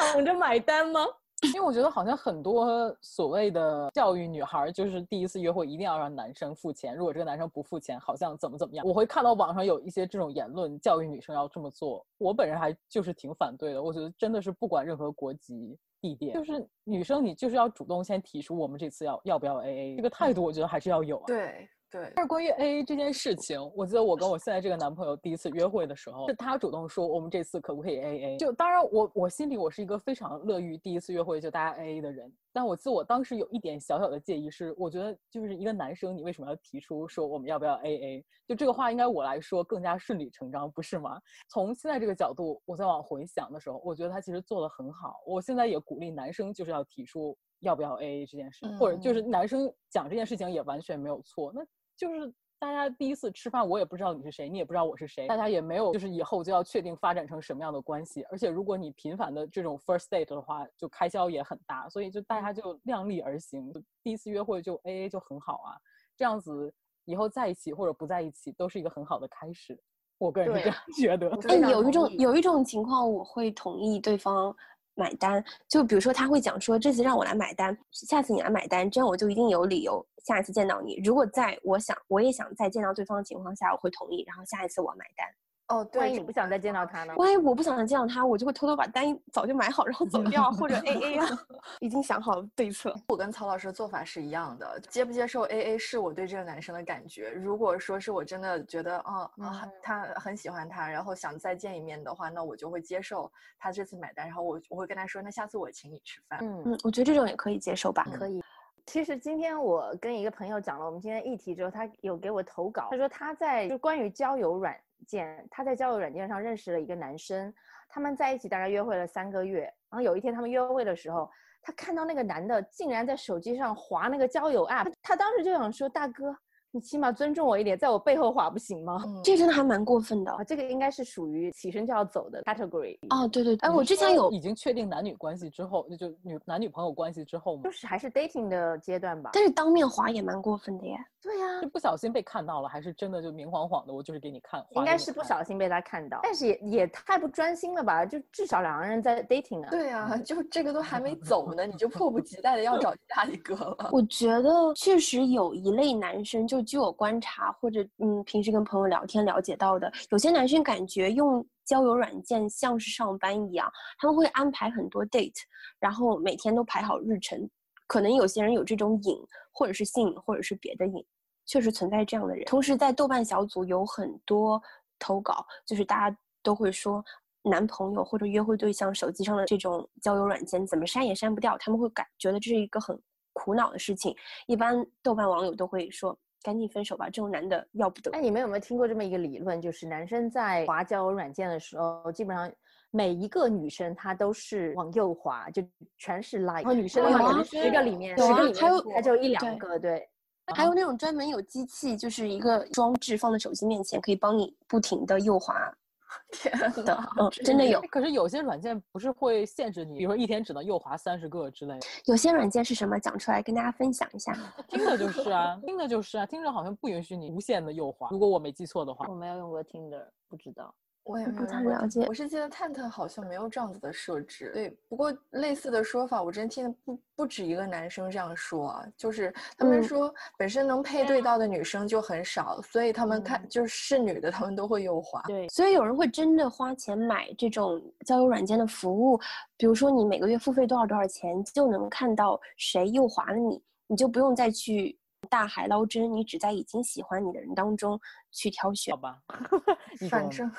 抢着买单吗？因为我觉得好像很多所谓的教育女孩儿，就是第一次约会一定要让男生付钱，如果这个男生不付钱，好像怎么怎么样。我会看到网上有一些这种言论，教育女生要这么做。我本人还就是挺反对的，我觉得真的是不管任何国籍。地点就是女生，你就是要主动先提出我们这次要要不要 AA 这个态度，我觉得还是要有啊。对对，但是关于 AA 这件事情，我记得我跟我现在这个男朋友第一次约会的时候，是他主动说我们这次可不可以 AA。就当然我我心里我是一个非常乐于第一次约会就大家 AA 的人，但我记得我当时有一点小小的介意是，我觉得就是一个男生你为什么要提出说我们要不要 AA？就这个话应该我来说更加顺理成章，不是吗？从现在这个角度，我再往回想的时候，我觉得他其实做的很好。我现在也鼓励男生就是要提出要不要 AA 这件事，或者就是男生讲这件事情也完全没有错。那就是大家第一次吃饭，我也不知道你是谁，你也不知道我是谁，大家也没有就是以后就要确定发展成什么样的关系。而且如果你频繁的这种 first date 的话，就开销也很大，所以就大家就量力而行，第一次约会就 AA 就很好啊，这样子以后在一起或者不在一起都是一个很好的开始。我个人是这样觉得。哎，有一种有一种情况，我会同意对方买单。就比如说，他会讲说，这次让我来买单，下次你来买单，这样我就一定有理由下一次见到你。如果在我想我也想再见到对方的情况下，我会同意，然后下一次我买单。哦，对，万一你不想再见到他呢？万一我不想再见到他，我就会偷偷把单早就买好，然后走掉，或者 (laughs) A A 啊，已经想好了对策。我跟曹老师的做法是一样的，接不接受 A A 是我对这个男生的感觉。如果说是我真的觉得，嗯啊，他很喜欢他，然后想再见一面的话，那我就会接受他这次买单，然后我我会跟他说，那下次我请你吃饭。嗯嗯，我觉得这种也可以接受吧，可以。其实今天我跟一个朋友讲了我们今天议题之后，他有给我投稿，他说他在就关于交友软件，他在交友软件上认识了一个男生，他们在一起大概约会了三个月，然后有一天他们约会的时候，她看到那个男的竟然在手机上划那个交友 app，他当时就想说大哥。你起码尊重我一点，在我背后划不行吗？这真的还蛮过分的。这个应该是属于起身就要走的 category。哦，对对，对哎，我之前有已经确定男女关系之后，那就女男女朋友关系之后吗？就是还是 dating 的阶段吧。但是当面划也蛮过分的耶。对呀，就不小心被看到了，还是真的就明晃晃的？我就是给你看。应该是不小心被他看到，但是也也太不专心了吧？就至少两个人在 dating 呢。对啊，就这个都还没走呢，你就迫不及待的要找 (laughs) 下一个了。我觉得确实有一类男生，就据我观察或者嗯平时跟朋友聊天了解到的，有些男生感觉用交友软件像是上班一样，他们会安排很多 date，然后每天都排好日程。可能有些人有这种瘾，或者是性瘾，或者是别的瘾，确实存在这样的人。同时，在豆瓣小组有很多投稿，就是大家都会说，男朋友或者约会对象手机上的这种交友软件怎么删也删不掉，他们会感觉得这是一个很苦恼的事情。一般豆瓣网友都会说，赶紧分手吧，这种男的要不得。哎，你们有没有听过这么一个理论，就是男生在滑交友软件的时候，基本上。每一个女生她都是往右滑，就全是 like。女生的话，十个里面，十个里面，还有她就一两个，对。还有那种专门有机器，就是一个装置放在手机面前，可以帮你不停的右滑。(laughs) 天呐，嗯，真的有。可是有些软件不是会限制你，比如说一天只能右滑三十个之类的。有些软件是什么？讲出来跟大家分享一下。听着就是啊，(laughs) 听着就是啊，听着好像不允许你无限的右滑。如果我没记错的话，我没有用过听的，不知道。我也不太了解，我是记得探探好像没有这样子的设置。对，不过类似的说法，我真听不不止一个男生这样说啊，就是他们说本身能配对到的女生就很少，所以他们看就是是女的，他们都会右滑。对，所以有人会真的花钱买这种交友软件的服务，比如说你每个月付费多少多少钱，就能看到谁右滑了你，你就不用再去。大海捞针，你只在已经喜欢你的人当中去挑选，好吧？(laughs) 反正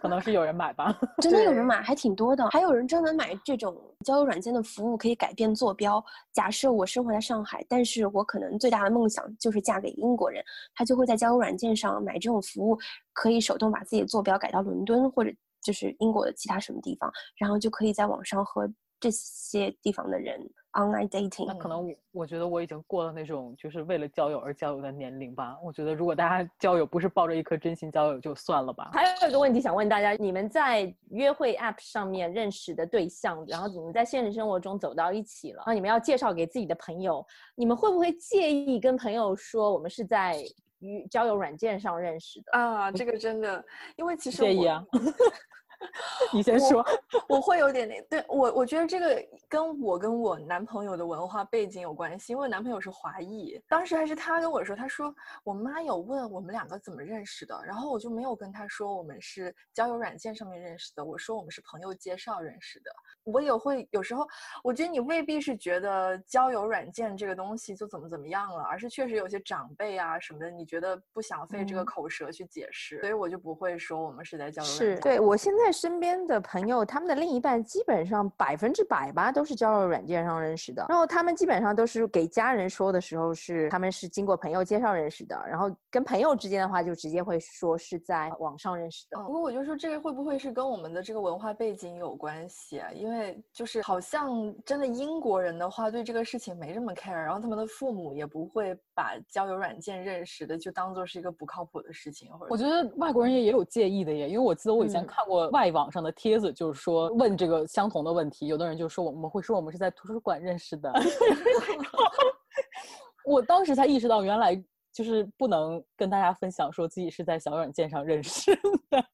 可能是有人买吧，(laughs) 真的有人买，还挺多的。还有人专门买这种交友软件的服务，可以改变坐标。假设我生活在上海，但是我可能最大的梦想就是嫁给英国人，他就会在交友软件上买这种服务，可以手动把自己的坐标改到伦敦或者就是英国的其他什么地方，然后就可以在网上和这些地方的人。Online dating，那可能我我觉得我已经过了那种就是为了交友而交友的年龄吧。我觉得如果大家交友不是抱着一颗真心交友，就算了吧。还有一个问题想问大家：你们在约会 app 上面认识的对象，然后你们在现实生活中走到一起了，然后你们要介绍给自己的朋友，你们会不会介意跟朋友说我们是在交友软件上认识的啊？这个真的，因为其实介意啊。(laughs) (laughs) 你先说，我会有点那对我，我觉得这个跟我跟我男朋友的文化背景有关系，因为男朋友是华裔，当时还是他跟我说，他说我妈有问我们两个怎么认识的，然后我就没有跟他说我们是交友软件上面认识的，我说我们是朋友介绍认识的。我也会有时候，我觉得你未必是觉得交友软件这个东西就怎么怎么样了，而是确实有些长辈啊什么的，你觉得不想费这个口舌去解释，所以我就不会说我们是在交友软件。是对我现在。身边的朋友，他们的另一半基本上百分之百吧，都是交友软件上认识的。然后他们基本上都是给家人说的时候是他们是经过朋友介绍认识的，然后跟朋友之间的话就直接会说是在网上认识的。不过我就说这个会不会是跟我们的这个文化背景有关系啊？因为就是好像真的英国人的话对这个事情没这么 care，然后他们的父母也不会把交友软件认识的就当做是一个不靠谱的事情。或者我觉得外国人也也有介意的耶，因为我记得我以前看过外。在网上的帖子就是说问这个相同的问题，有的人就说我们会说我们是在图书馆认识的。(laughs) 我当时才意识到，原来就是不能跟大家分享说自己是在小软件上认识的。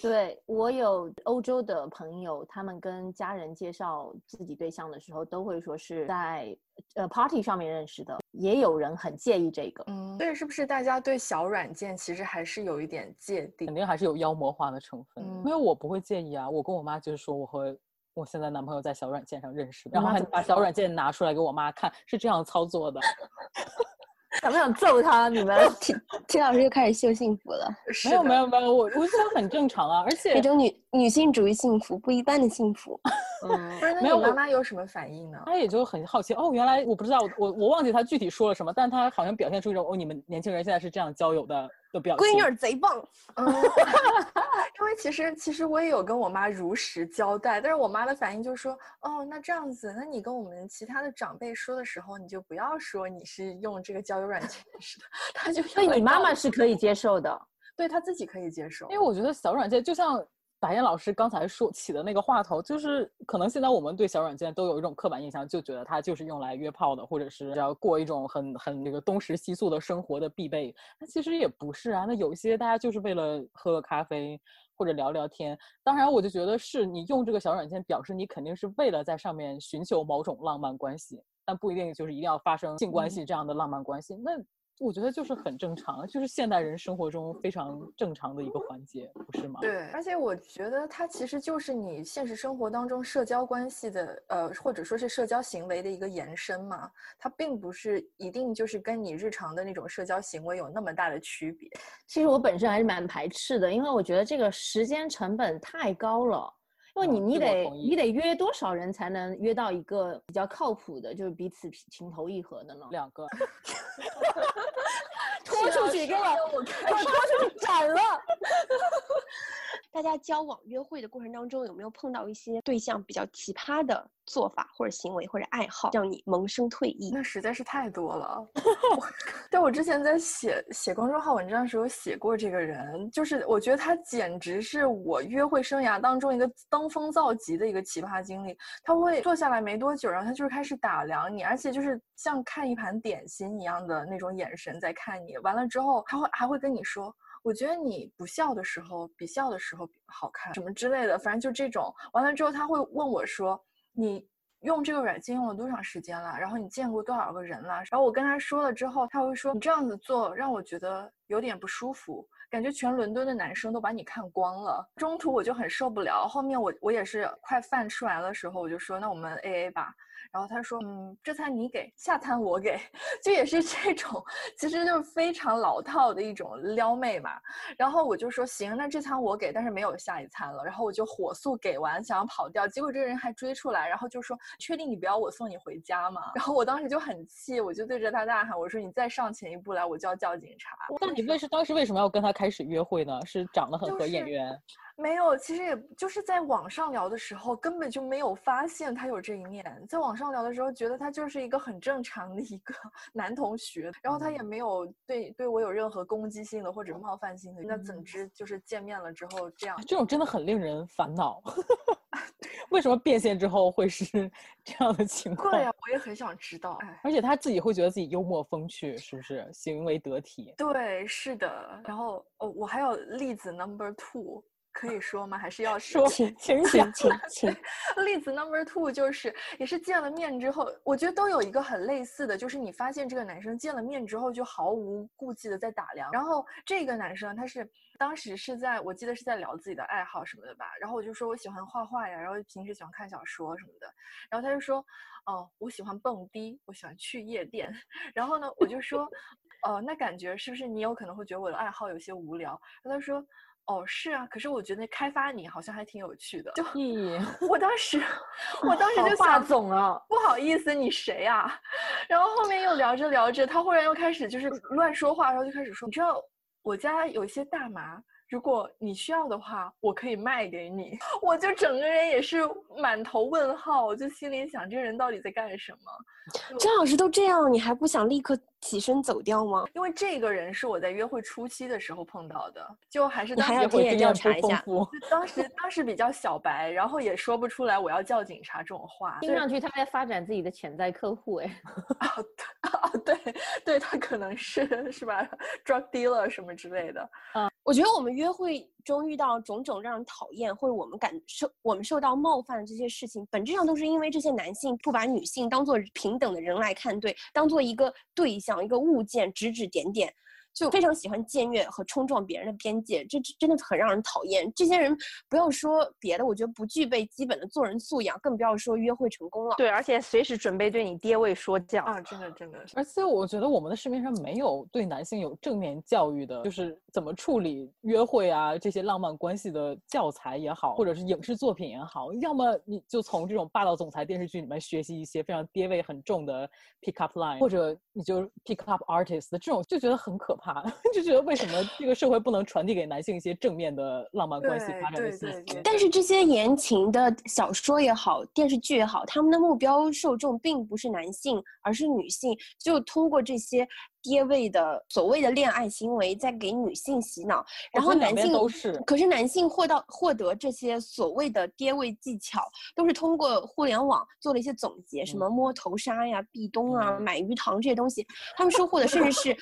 对我有欧洲的朋友，他们跟家人介绍自己对象的时候，都会说是在呃 party 上面认识的。也有人很介意这个，嗯，所以是不是大家对小软件其实还是有一点芥蒂？肯定还是有妖魔化的成分。嗯因为我不会介意啊，我跟我妈就是说我和我现在男朋友在小软件上认识的，然后还把小软件拿出来给我妈看，是这样操作的。(laughs) 想不想揍他？你们 (laughs) 秦秦老师又开始秀幸福了，没有没有没有，我我觉得很正常啊，而且那种女女性主义幸福，不一般的幸福。(laughs) 嗯不是，那你没有妈妈有什么反应呢？她也就很好奇哦，原来我不知道，我我忘记她具体说了什么，但她好像表现出一种哦，你们年轻人现在是这样交友的的表情。闺女儿贼棒，嗯，(laughs) 因为其实其实我也有跟我妈如实交代，但是我妈的反应就是说，哦，那这样子，那你跟我们其他的长辈说的时候，你就不要说你是用这个交友软件 (laughs) 认识的，她就所以你妈妈是可以接受的。对她自己可以接受因为，我觉得小软件就像白岩老师刚才说起的那个话头，就是可能现在我们对小软件都有一种刻板印象，就觉得它就是用来约炮的，或者是要过一种很很这个东食西宿的生活的必备。那其实也不是啊，那有一些大家就是为了喝个咖啡或者聊聊天。当然，我就觉得是你用这个小软件，表示你肯定是为了在上面寻求某种浪漫关系，但不一定就是一定要发生性关系这样的浪漫关系。那我觉得就是很正常，就是现代人生活中非常正常的一个环节，不是吗？对，而且我觉得它其实就是你现实生活当中社交关系的，呃，或者说是社交行为的一个延伸嘛，它并不是一定就是跟你日常的那种社交行为有那么大的区别。其实我本身还是蛮排斥的，因为我觉得这个时间成本太高了。因为你嗯你得你得约多少人才能约到一个比较靠谱的，就是彼此情投意合的呢？两个，(laughs) 拖出去给我，给我拖出去斩了！(laughs) 大家交往约会的过程当中，有没有碰到一些对象比较奇葩的做法或者行为或者爱好，让你萌生退意？那实在是太多了。(laughs) 我但我之前在写写公众号文章的时候写过这个人，就是我觉得他简直是我约会生涯当中一个登峰造极的一个奇葩经历。他会坐下来没多久，然后他就是开始打量你，而且就是像看一盘点心一样的那种眼神在看你。完了之后，他会还会跟你说。我觉得你不笑的时候比笑的时候好看，什么之类的，反正就这种。完了之后，他会问我说：“你用这个软件用了多长时间了？然后你见过多少个人了？”然后我跟他说了之后，他会说：“你这样子做让我觉得有点不舒服，感觉全伦敦的男生都把你看光了。”中途我就很受不了，后面我我也是快饭吃完的时候，我就说：“那我们 A A 吧。”然后他说：“嗯，这餐你给，下餐我给。(laughs) ”就也是这种，其实就是非常老套的一种撩妹嘛。然后我就说：“行，那这餐我给，但是没有下一餐了。”然后我就火速给完，想要跑掉，结果这个人还追出来，然后就说：“确定你不要我送你回家吗？” (laughs) 然后我当时就很气，我就对着他大喊：“我说你再上前一步来，我就要叫警察。”那你为是当时为什么要跟他开始约会呢？是长得很合眼是缘？没有，其实也就是在网上聊的时候，根本就没有发现他有这一面。在网上聊的时候，觉得他就是一个很正常的一个 (laughs) 男同学，然后他也没有对对我有任何攻击性的或者冒犯性的。那怎之就是见面了之后这样？这种真的很令人烦恼。(laughs) (laughs) 为什么变现之后会是这样的情况？对呀、我也很想知道。哎，而且他自己会觉得自己幽默风趣，是不是行为得体？对，是的。然后哦，我还有例子 number two。可以说吗？还是要说请请请。(laughs) 请请，例子 number two 就是也是见了面之后，我觉得都有一个很类似的，就是你发现这个男生见了面之后就毫无顾忌的在打量。然后这个男生他是当时是在我记得是在聊自己的爱好什么的吧，然后我就说我喜欢画画呀，然后平时喜欢看小说什么的，然后他就说哦我喜欢蹦迪，我喜欢去夜店，(laughs) 然后呢我就说哦那感觉是不是你有可能会觉得我的爱好有些无聊？然后他说。哦，是啊，可是我觉得开发你好像还挺有趣的。就咦，我当时，我当时就霸想，总啊！不好意思，你谁呀、(laughs) 然后后面又聊着聊着，他忽然又开始就是乱说话，然后就开始说，你知道我家有一些大麻，如果你需要的话，我可以卖给你。(laughs) 我就整个人也是满头问号，我就心里想，这个人到底在干什么？张老师都这样，你还不想立刻起身走掉吗？因为这个人是我在约会初期的时候碰到的，就还是你当时还要调查一下当时当时比较小白，然后也说不出来我要叫警察这种话。听上去他在发展自己的潜在客户，哎，哦，(laughs) 对哦，对，对他可能是是吧，drug dealer 什么之类的。嗯，我觉得我们约会中遇到种种让人讨厌或者我们感受我们受到冒犯的这些事情，本质上都是因为这些男性不把女性当做平等的人来看对，当做一个对象、一个物件，指指点点。就非常喜欢僭越和冲撞别人的边界，这真的很让人讨厌。这些人不要说别的，我觉得不具备基本的做人素养，更不要说约会成功了。对，而且随时准备对你爹位说教啊！真的，真的。而且我觉得我们的市面上没有对男性有正面教育的，就是怎么处理约会啊这些浪漫关系的教材也好，或者是影视作品也好，要么你就从这种霸道总裁电视剧里面学习一些非常爹味很重的 pick up line，或者你就 pick up artist 这种，就觉得很可怕，(laughs) 就觉得。为什么这个社会不能传递给男性一些正面的浪漫关系发展的信息？但是这些言情的小说也好，电视剧也好，他们的目标受众并不是男性，而是女性。就通过这些。爹味的所谓的恋爱行为在给女性洗脑，然后男性都是。可是男性获到获得这些所谓的爹味技巧，都是通过互联网做了一些总结，什么摸头杀呀、壁咚啊、买鱼塘这些东西，他们收获的甚至是，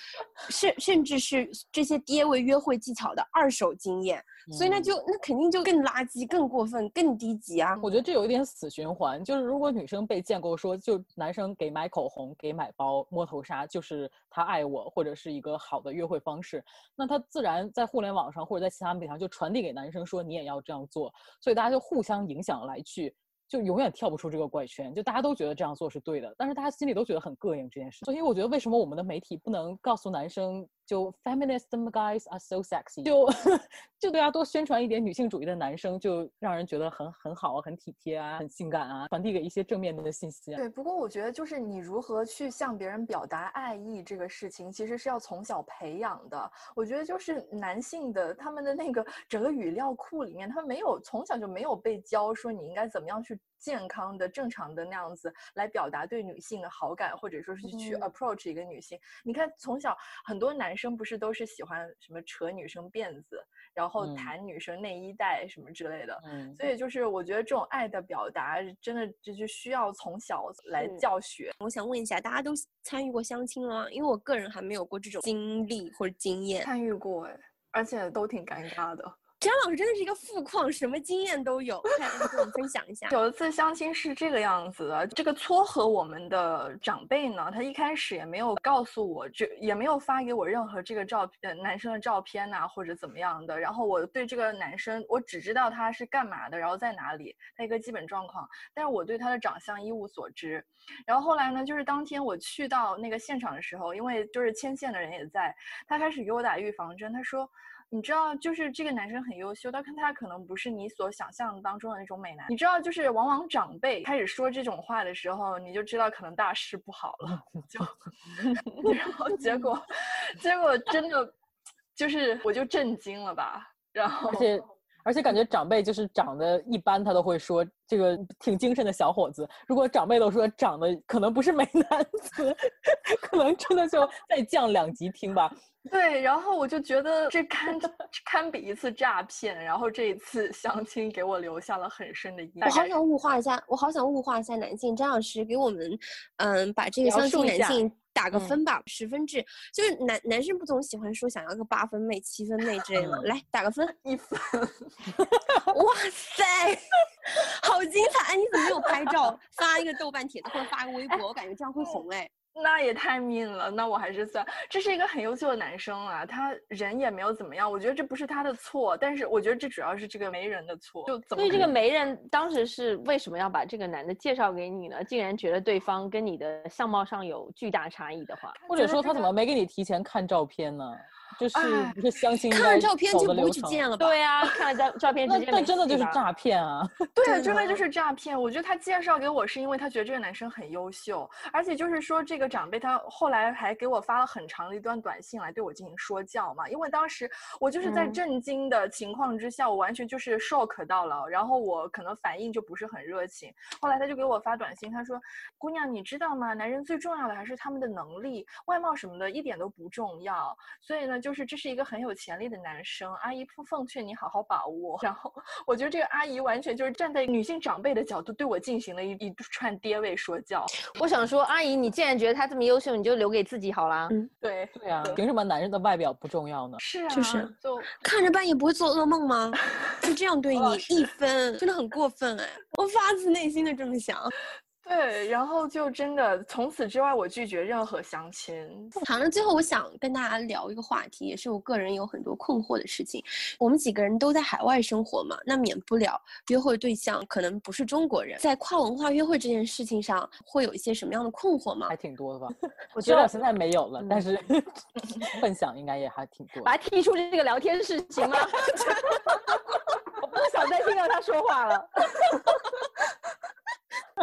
甚甚至是这些爹味约会技巧的二手经验。所以那就那肯定就更垃圾、更过分、更低级啊！我觉得这有一点死循环，就是如果女生被建构说，就男生给买口红、给买包、摸头杀，就是他爱我或者是一个好的约会方式，那他自然在互联网上或者在其他媒体上就传递给男生说你也要这样做，所以大家就互相影响来去，就永远跳不出这个怪圈，就大家都觉得这样做是对的，但是大家心里都觉得很膈应这件事。所以我觉得为什么我们的媒体不能告诉男生？就 feminist guys are so sexy，就 (laughs) 就对啊，多宣传一点女性主义的男生，就让人觉得很很好啊，很体贴啊，很性感啊，传递给一些正面的信息。啊对，不过我觉得就是你如何去向别人表达爱意这个事情，其实是要从小培养的。我觉得就是男性的他们的那个 (laughs) 整个语料库里面，他们没有从小就没有被教说你应该怎么样去。健康的、正常的那样子来表达对女性的好感，或者说是去 approach 一个女性。你看，从小很多男生不是都是喜欢什么扯女生辫子，然后弹女生内衣带什么之类的。嗯，所以就是我觉得这种爱的表达，真的就是需要从小来教学。我想问一下，大家都参与过相亲了吗？因为我个人还没有过这种经历或者经验。参与过哎，而且都挺尴尬的。张老师真的是一个富矿，什么经验都有，快跟我们分享一下。有一次相亲是这个样子的，这个撮合我们的长辈呢，他一开始也没有告诉我，这也没有发给我任何这个照片，男生的照片呐，或者怎么样的。然后我对这个男生，我只知道他是干嘛的，然后在哪里，他一个基本状况，但是我对他的长相一无所知。然后后来呢，就是当天我去到那个现场的时候，因为就是牵线的人也在，他开始给我打预防针，他说。你知道，就是这个男生很优秀，但看他可能不是你所想象当中的那种美男。你知道，就是往往长辈开始说这种话的时候，你就知道可能大事不好了。就，(laughs) (laughs) 然后结果，结果真的，就是我就震惊了吧。然后，而且而且感觉长辈就是长得一般，他都会说这个挺精神的小伙子。如果长辈都说长得可能不是美男子，(laughs) 可能真的就再降两级听吧。对，然后我就觉得这堪堪比一次诈骗，然后这一次 (laughs) 相亲给我留下了很深的印象。我好想物化一下，我好想物化一下男性。张老师给我们，嗯，把这个相亲男性打个分吧，十分制。就是男男生不总喜欢说想要个八分妹、七分妹之类的？(laughs) 来打个分，(laughs) 一分。哇塞，好精彩！哎，你怎么没有拍照发一个豆瓣帖子或者发个微博？我感觉这样会红哎。那也太命了，那我还是算，这是一个很优秀的男生啊，他人也没有怎么样，我觉得这不是他的错，但是我觉得这主要是这个媒人的错。就所以这个媒人当时是为什么要把这个男的介绍给你呢？竟然觉得对方跟你的相貌上有巨大差异的话，或者说他怎么没给你提前看照片呢？就是不是相亲看了照片就不会去见了吧？对 (laughs) 呀，看了照照片直接那真的就是诈骗啊！(laughs) 对，真的就是诈骗。我觉得他介绍给我是因为他觉得这个男生很优秀，而且就是说这个长辈他后来还给我发了很长的一段短信来对我进行说教嘛。因为当时我就是在震惊的情况之下，我完全就是 shock 到了，然后我可能反应就不是很热情。后来他就给我发短信，他说：“姑娘，你知道吗？男人最重要的还是他们的能力，外貌什么的一点都不重要。所以呢。”就是这是一个很有潜力的男生，阿姨不奉劝你好好把握。(laughs) 然后我觉得这个阿姨完全就是站在女性长辈的角度对我进行了一一串爹味说教。我想说，阿姨，你既然觉得他这么优秀，你就留给自己好了。嗯对，对啊，凭什么男人的外表不重要呢？是啊，就是就看着半夜不会做噩梦吗？就这样对你一分，真的很过分哎！我发自内心的这么想。对，然后就真的从此之外，我拒绝任何相亲。好，那最后我想跟大家聊一个话题，也是我个人有很多困惑的事情。我们几个人都在海外生活嘛，那免不了约会对象可能不是中国人，在跨文化约会这件事情上，会有一些什么样的困惑吗还？挺多的吧？(laughs) 我觉得我现在没有了，但嗯是 (laughs) 分享应该也还挺多。把他踢出这个聊天室行吗？(laughs) 我不想再听到他说话了。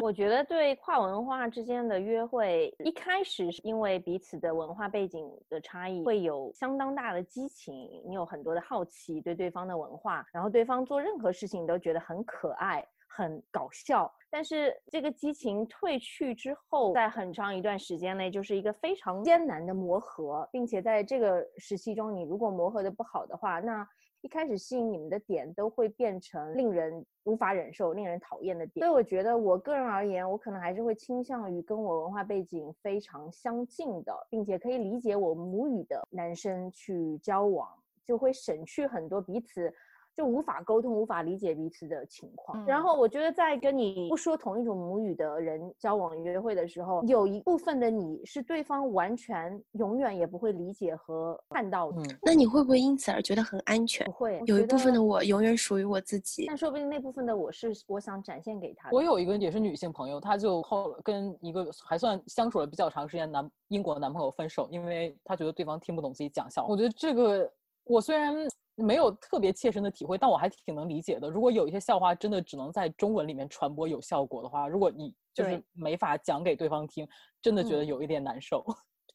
我觉得对跨文化之间的约会，一开始是因为彼此的文化背景的差异，会有相当大的激情，你有很多的好奇对对方的文化，然后对方做任何事情都觉得很可爱。很搞笑，但是这个激情褪去之后，在很长一段时间内，就是一个非常艰难的磨合，并且在这个时期中，你如果磨合的不好的话，那一开始吸引你们的点都会变成令人无法忍受、令人讨厌的点。所以我觉得，我个人而言，我可能还是会倾向于跟我文化背景非常相近的，并且可以理解我母语的男生去交往，就会省去很多彼此。就无法沟通、无法理解彼此的情况。然嗯后我觉得，在跟你不说同一种母语的人交往约会的时候，有一部分的你是对方完全永远也不会理解和看到的。嗯，那你会不会因此而觉得很安全不？会，有一部分的我永远属于我自己。但说不定那部分的我是我想展现给他的。我有一个也是女性朋友，她就后跟一个还算相处了比较长时间的男英国的男朋友分手，因为她觉得对方听不懂自己讲笑话。我觉得这个我虽然没有特别切身的体会，但我还挺能理解的。如果有一些笑话真的只能在中文里面传播有效果的话，如果你就是没法讲给对方听，真的觉得嗯有一点难受。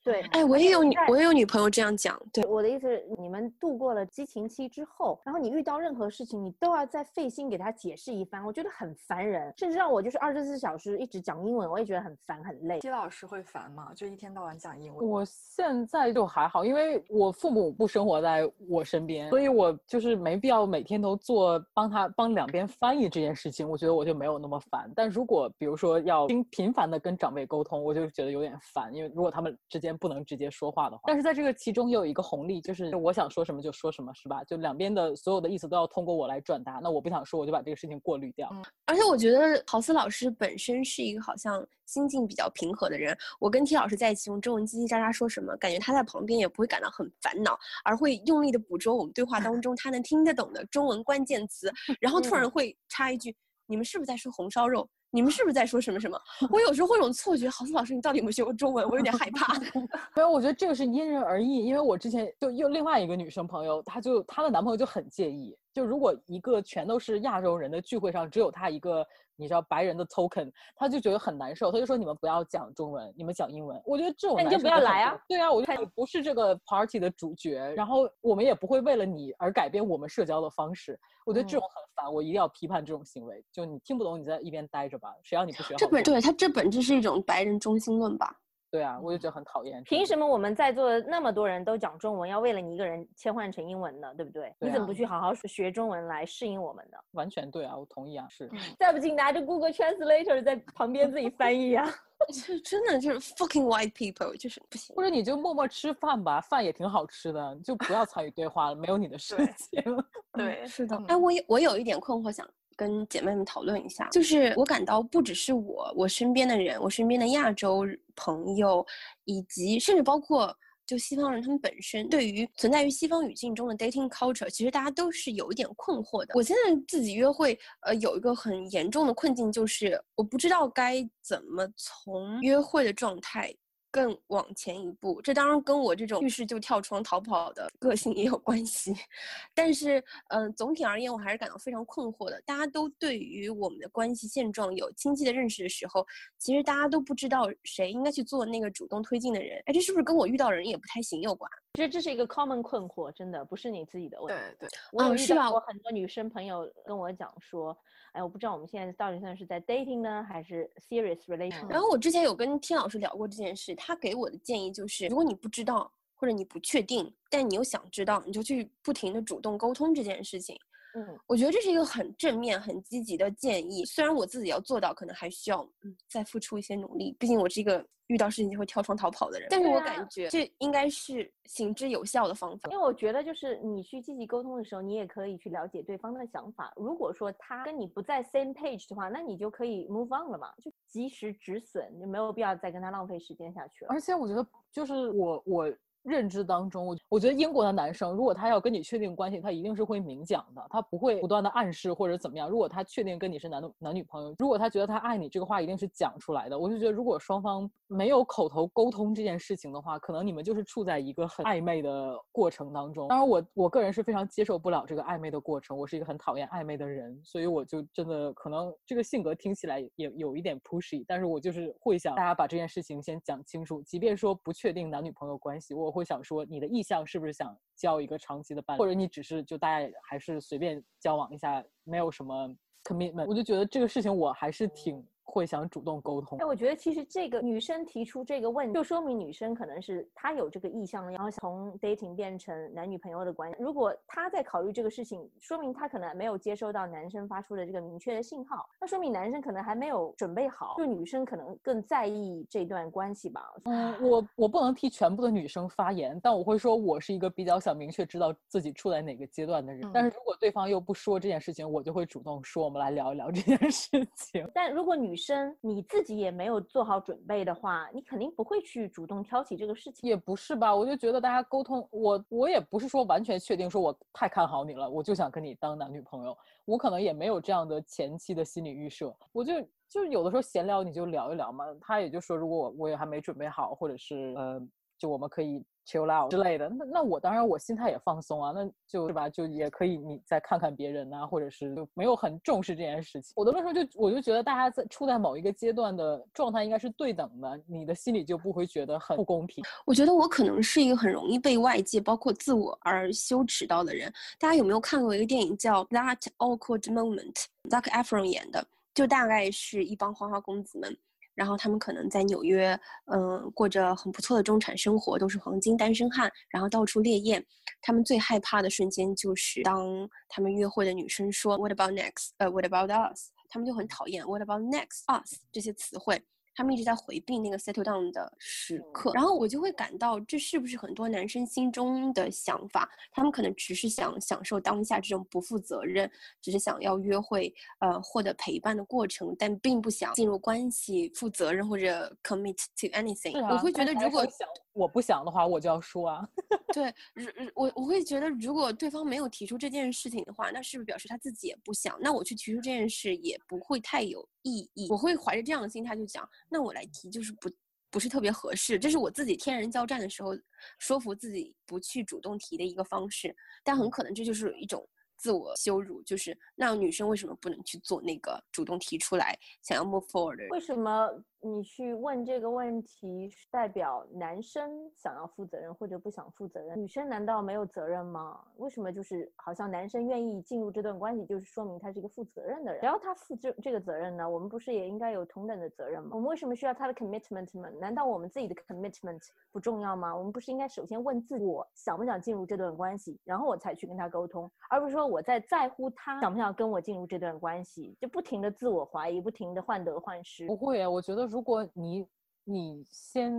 对，哎，我也有女，我也有女朋友这样讲，对，我的意思是，你们度过了激情期之后，然后你遇到任何事情，你都要再费心给他解释一番，我觉得很烦人，甚至让我就是二十四小时一直讲英文，我也觉得很烦很累。季老师会烦吗？就一天到晚讲英文。我现在就还好，因为我父母不生活在我身边，所以我就是没必要每天都做帮他帮两边翻译这件事情。我觉得我就没有那么烦。但如果比如说要频频繁的跟长辈沟通，我就觉得有点烦，因为如果他们之间不能直接说话的话，但是在这个其中又有一个红利，就是我想说什么就说什么，是吧？就两边的所有的意思都要通过我来转达。那我不想说，我就把这个事情过滤掉。而且我觉得陶思老师本身是一个好像心境比较平和的人。我跟 T 老师在一起用中文叽叽喳喳说什么，感觉他在旁边也不会感到很烦恼，而会用力的捕捉我们对话当中他能听得懂的中文关键词，(laughs) 然后突然会插一句：“你们是不是在说红烧肉？你们是不是在说什么什么？(laughs) ”我有时候会有种错觉，陶思老师，你到底有没有学过中文？我有点害怕。(laughs) 没有，我觉得这个是因人而异。因为我之前就又另外一个女生朋友，她就她的男朋友就很介意，就如果一个全都是亚洲人的聚会上，只有她一个你知道白人的 token，他就觉得很难受，他就说你们不要讲中文，你们讲英文。我觉得这种那你就不要来啊。对啊，我觉得你不是这个 party 的主角，然后我们也不会为了你而改变我们社交的方式。我觉得这嗯种很烦，我一定要批判这种行为。就你听不懂，你在一边待着吧，谁让你不学好这本？对他这本质是一种白人中心论吧？对啊，我就觉得很讨厌。凭什么我们在座的那么多人都讲中文，要为了你一个人切换成英文呢？对不对？对你怎么啊不去好好学中文来适应我们呢？完全对啊，我同意啊，是。(laughs) 再不济拿着 Google Translator 在旁边自己翻译啊。(laughs) 这真的就是 fucking white people，就是不行或。者你就默默吃饭吧，饭也挺好吃的，就不要参与对话了，没有你的事对情。对，(laughs) 是的，嗯哎，我有我有一点困惑，想跟姐妹们讨论一下，就是我感到不只是我，我身边的人，我身边的亚洲朋友，以及甚至包括就西方人，他们本身对于存在于西方语境中的 dating culture，其实大家都是有一点困惑的。我现在自己约会，呃，有一个很严重的困境，就是我不知道该怎么从约会的状态。更往前一步，这当然跟我这种遇事就跳窗逃跑的个性也有关系。(laughs) 但是，嗯、总体而言，我还是感到非常困惑的。大家都对于我们的关系现状有清晰的认识的时候，其实大家都不知道谁应该去做那个主动推进的人。哎，这是不是跟我遇到人也不太行有关？其实这是一个 common 困惑，真的不是你自己的问题。对对，我有遇到哦是吧过很多女生朋友跟我讲说，哎，我不知道我们现在到底算是在 dating 呢，还是 serious relation？然后我之前有跟听老师聊过这件事，他给我的建议就是，如果你不知道或者你不确定，但你又想知道，你就去不停的主动沟通这件事情。嗯，我觉得这是一个很正面、很积极的建议。虽然我自己要做到，可能还需要嗯再付出一些努力。毕竟我是一个遇到事情就会跳窗逃跑的人。但是我感觉这应该是行之有效的方法因。为我觉得，就是你去积极沟通的时候，你也可以去了解对方的想法。如果说他跟你不在 same page 的话，那你就可以 move on 了嘛，就及时止损，就没有必要再跟他浪费时间下去了。而且我觉得，就是我我认知当中，我我觉得英国的男生，如果他要跟你确定关系，他一定是会明讲的，他不会不断的暗示或者怎么样。如果他确定跟你是男男女朋友，如果他觉得他爱你，这个话一定是讲出来的。我就觉得，如果双方没有口头沟通这件事情的话，可能你们就是处在一个很暧昧的过程当中。当然我，我个人是非常接受不了这个暧昧的过程，我是一个很讨厌暧昧的人，所以我就真的可能这个性格听起来也有一点 pushy，但是我就是会想大家把这件事情先讲清楚，即便说不确定男女朋友关系，我会想说你的意向是不是想交一个长期的伴侣，或者你只是就大家还是随便交往一下，没有什么 commitment，我就觉得这个事情我还是挺会想主动沟通哎，。我觉得其实这个女生提出这个问题，就说明女生可能是她有这个意向，然后从 dating 变成男女朋友的关系。如果她在考虑这个事情，说明她可能没有接收到男生发出的这个明确的信号，那说明男生可能还没有准备好，就女生可能更在意这段关系吧。嗯，我我不能替全部的女生发言，但我会说，我是一个比较想明确知道自己处在哪个阶段的人。但是如果对方又不说这件事情，我就会主动说，我们来聊一聊这件事情。但如果女生你自己也没有做好准备的话，你肯定不会去主动挑起这个事情。也不是吧，我就觉得大家沟通，我我也不是说完全确定，说我太看好你了，我就想跟你当男女朋友，我可能也没有这样的前期的心理预设，我就就是有的时候闲聊你就聊一聊嘛，他也就说如果我我也还没准备好，或者是呃，就我们可以 chill out 之类的，那那我当然我心态也放松啊，那就是吧，就也可以你再看看别人呐、或者是就没有很重视这件事情。我的论述就我就觉得大家在处在某一个阶段的状态应该是对等的，你的心里就不会觉得很不公平。我觉得我可能是一个很容易被外界，包括自我而羞耻到的人。大家有没有看过一个电影叫《That Awkward Moment》，Zac Efron 演的？就大概是一帮花花公子们，然后他们可能在纽约，嗯、过着很不错的中产生活，都是黄金单身汉，然后到处猎艳。他们最害怕的瞬间就是当他们约会的女生说 “What about next？” 呃，“What about us？” 他们就很讨厌 “What about next us？” 这些词汇。他们一直在回避那个 settle down 的时刻，然后我就会感到这是不是很多男生心中的想法？他们可能只是想享受当下这种不负责任，只是想要约会，呃，获得陪伴的过程，但并不想进入关系、负责任或者 commit to anything。啊我会觉得，如果想我不想的话，我就要说啊。(laughs) 对，如如我我会觉得，如果对方没有提出这件事情的话，那是不是表示他自己也不想？那我去提出这件事也不会太有意义。我会怀着这样的心态去讲，那我来提就是不不是特别合适，这是我自己天人交战的时候说服自己不去主动提的一个方式。但很可能这就是一种自我羞辱，就是那女生为什么不能去做那个主动提出来想要 move forward 为什么你去问这个问题，代表男生想要负责任或者不想负责任？女生难道没有责任吗？为什么就是好像男生愿意进入这段关系，就是说明他是一个负责任的人？只要他负这这个责任呢，我们不是也应该有同等的责任吗？我们为什么需要他的 commitment 呢？难道我们自己的 commitment 不重要吗？我们不是应该首先问自，我想不想进入这段关系，然后我才去跟他沟通，而不是说我在在乎他想不想跟我进入这段关系，就不停的自我怀疑，不停的患得患失。不会啊，我觉得如果你你先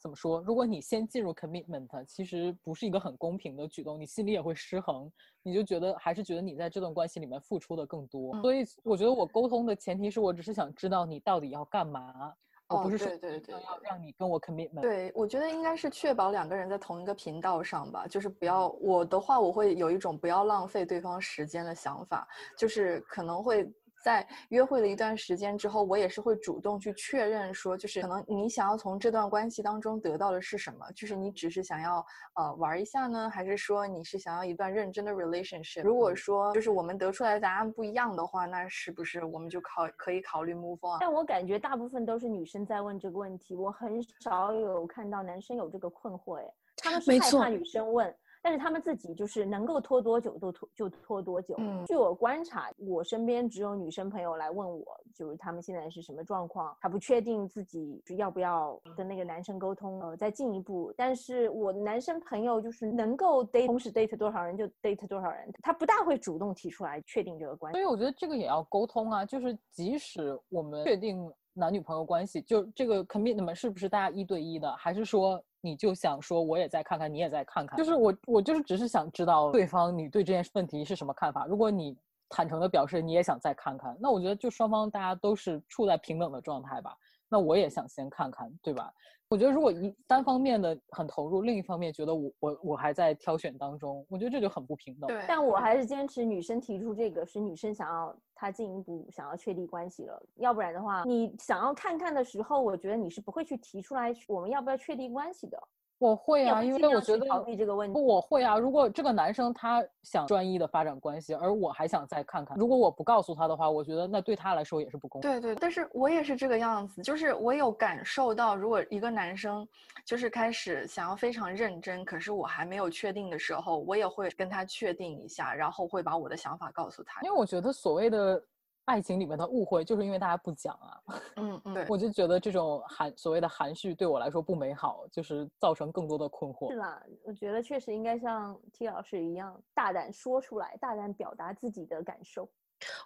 怎么说？如果你先进入 commitment，其实不是一个很公平的举动，你心里也会失衡，你就觉得还是觉得你在这段关系里面付出的更多。所以我觉得我沟通的前提是我只是想知道你到底要干嘛，而哦不是说对对对要让你跟我 commitment。对，我觉得应该是确保两个人在同一个频道上吧，就是不要我的话，我会有一种不要浪费对方时间的想法，就是可能会。在约会了一段时间之后，我也是会主动去确认说，就是可能你想要从这段关系当中得到的是什么？就是你只是想要呃玩一下呢，还是说你是想要一段认真的 relationship？如果说就是我们得出来的答案不一样的话，那是不是我们就考可以考虑 move on？但我感觉大部分都是女生在问这个问题，我很少有看到男生有这个困惑。哎，他们是害怕女生问，但是他们自己就是能够拖多久都拖就拖多久。嗯据我观察，我身边只有女生朋友来问我，就是他们现在是什么状况，她不确定自己要不要跟那个男生沟通，呃，再进一步。但是我男生朋友就是能够 date 同时 date 多少人就 date 多少人，他不大会主动提出来确定这个关系所。以我觉得这个也要沟通啊，就是即使我们确定男女朋友关系，就这个 commitment 是不是大家一对一的，还是说你就想说我也再看看，你也再看看？就是我我就是只是想知道对方你对这件问题是什么看法。如果你坦诚的表示你也想再看看，那我觉得就双方大家都是处在平等的状态吧。那我也想先看看，对吧？我觉得如果一单方面的很投入，另一方面觉得我我我还在挑选当中，我觉得这就很不平等。对，但我还是坚持女生提出这个是女生想要她进一步想要确立关系了，要不然的话，你想要看看的时候，我觉得你是不会去提出来我们要不要确立关系的。我会啊，因为我觉得逃避这个问题不我会啊。如果这个男生他想专一的发展关系，而我还想再看看，如果我不告诉他的话，我觉得那对他来说也是不公平。对对，但是我也是这个样子，就是我有感受到，如果一个男生就是开始想要非常认真，可是我还没有确定的时候，我也会跟他确定一下，然后会把我的想法告诉他。因为我觉得所谓的爱情里面的误会，就是因为大家不讲啊。嗯 (laughs) 嗯，对，我就觉得这种含所谓的含蓄对我来说不美好，就是造成更多的困惑是。啦，我觉得确实应该像 T 老师一样，大胆说出来，大胆表达自己的感受。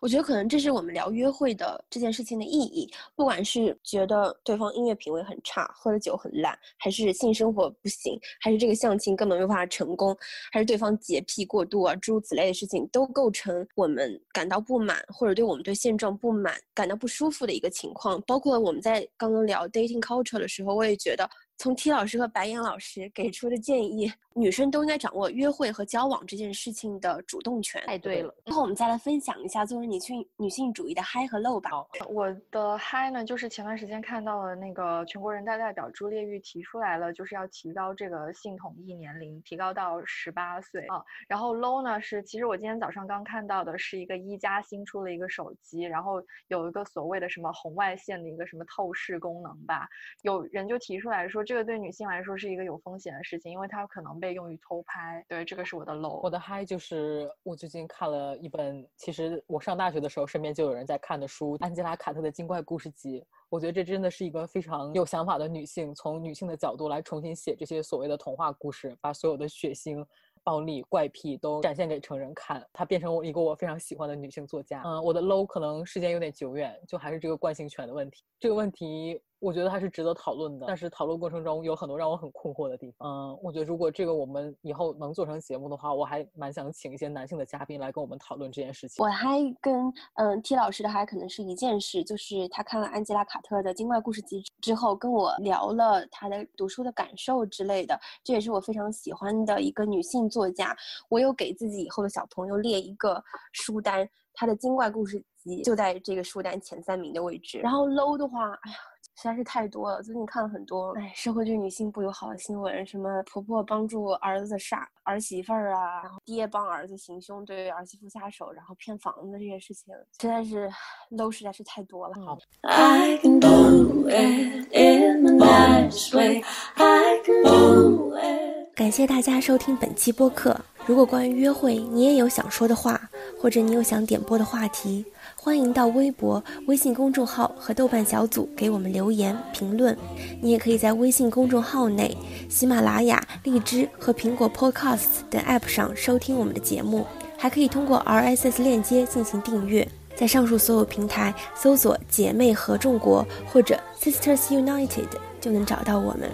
我觉得可能这是我们聊约会的这件事情的意义。不管是觉得对方音乐品味很差，喝的酒很烂，还是性生活不行，还是这个相亲根本没有办法成功，还是对方洁癖过度啊，诸如此类的事情，都构成我们感到不满，或者对我们对现状不满、感到不舒服的一个情况。包括我们在刚刚聊 dating culture 的时候，我也觉得。从 T 老师和白岩老师给出的建议，女生都应该掌握约会和交往这件事情的主动权。太对了，然后我们再来分享一下作为女性女性主义的嗨和 low 吧。我的嗨呢，就是前段时间看到了那个全国人大代表朱列玉提出来了，就是要提高这个性统一年龄，提高到十八岁啊。然后 low 呢是，其实我今天早上刚看到的是一个一加新出了一个手机，然后有一个所谓的什么红外线的一个什么透视功能吧，有人就提出来说，这个对女性来说是一个有风险的事情，因为它可能被用于偷拍。对，这个是我的 low。我的嗨就是我最近看了一本，其实我上大学的时候身边就有人在看的书《安吉拉·卡特的精怪故事集》。我觉得这真的是一个非常有想法的女性，从女性的角度来重新写这些所谓的童话故事，把所有的血腥。暴力、怪癖都展现给成人看，她变成我一个我非常喜欢的女性作家。嗯，我的 low 可能时间有点久远，就还是这个惯性权的问题。这个问题我觉得还是值得讨论的，但是讨论过程中有很多让我很困惑的地方。嗯，我觉得如果这个我们以后能做成节目的话，我还蛮想请一些男性的嘉宾来跟我们讨论这件事情。我还跟嗯 T 老师的还可能是一件事，就是他看了安吉拉·卡特的《精怪故事集》之后，跟我聊了他的读书的感受之类的。这也是我非常喜欢的一个女性作家。我有给自己以后的小朋友列一个书单，他的《精怪故事集》就在这个书单前三名的位置。然后 low 的话，哎呀。实在是太多了，最近看了很多，哎，社会对女性不友好的新闻，什么婆婆帮助儿子杀儿媳妇儿啊，然后爹帮儿子行凶，对儿媳妇下手，然后骗房子这些事情，实在是 low 实在是太多了。好，I can do it in a nice way. I can do it. 感谢大家收听本期播客。如果关于约会你也有想说的话，或者你有想点播的话题，欢迎到微博、微信公众号和豆瓣小组给我们留言评论。你也可以在微信公众号内、喜马拉雅、荔枝和苹果 Podcast 等 App 上收听我们的节目，还可以通过 RSS 链接进行订阅。在上述所有平台搜索“姐妹合众国”或者 “Sisters United” 就能找到我们。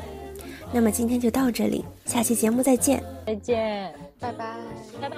那么今天就到这里，下期节目再见。再见。拜拜。拜拜。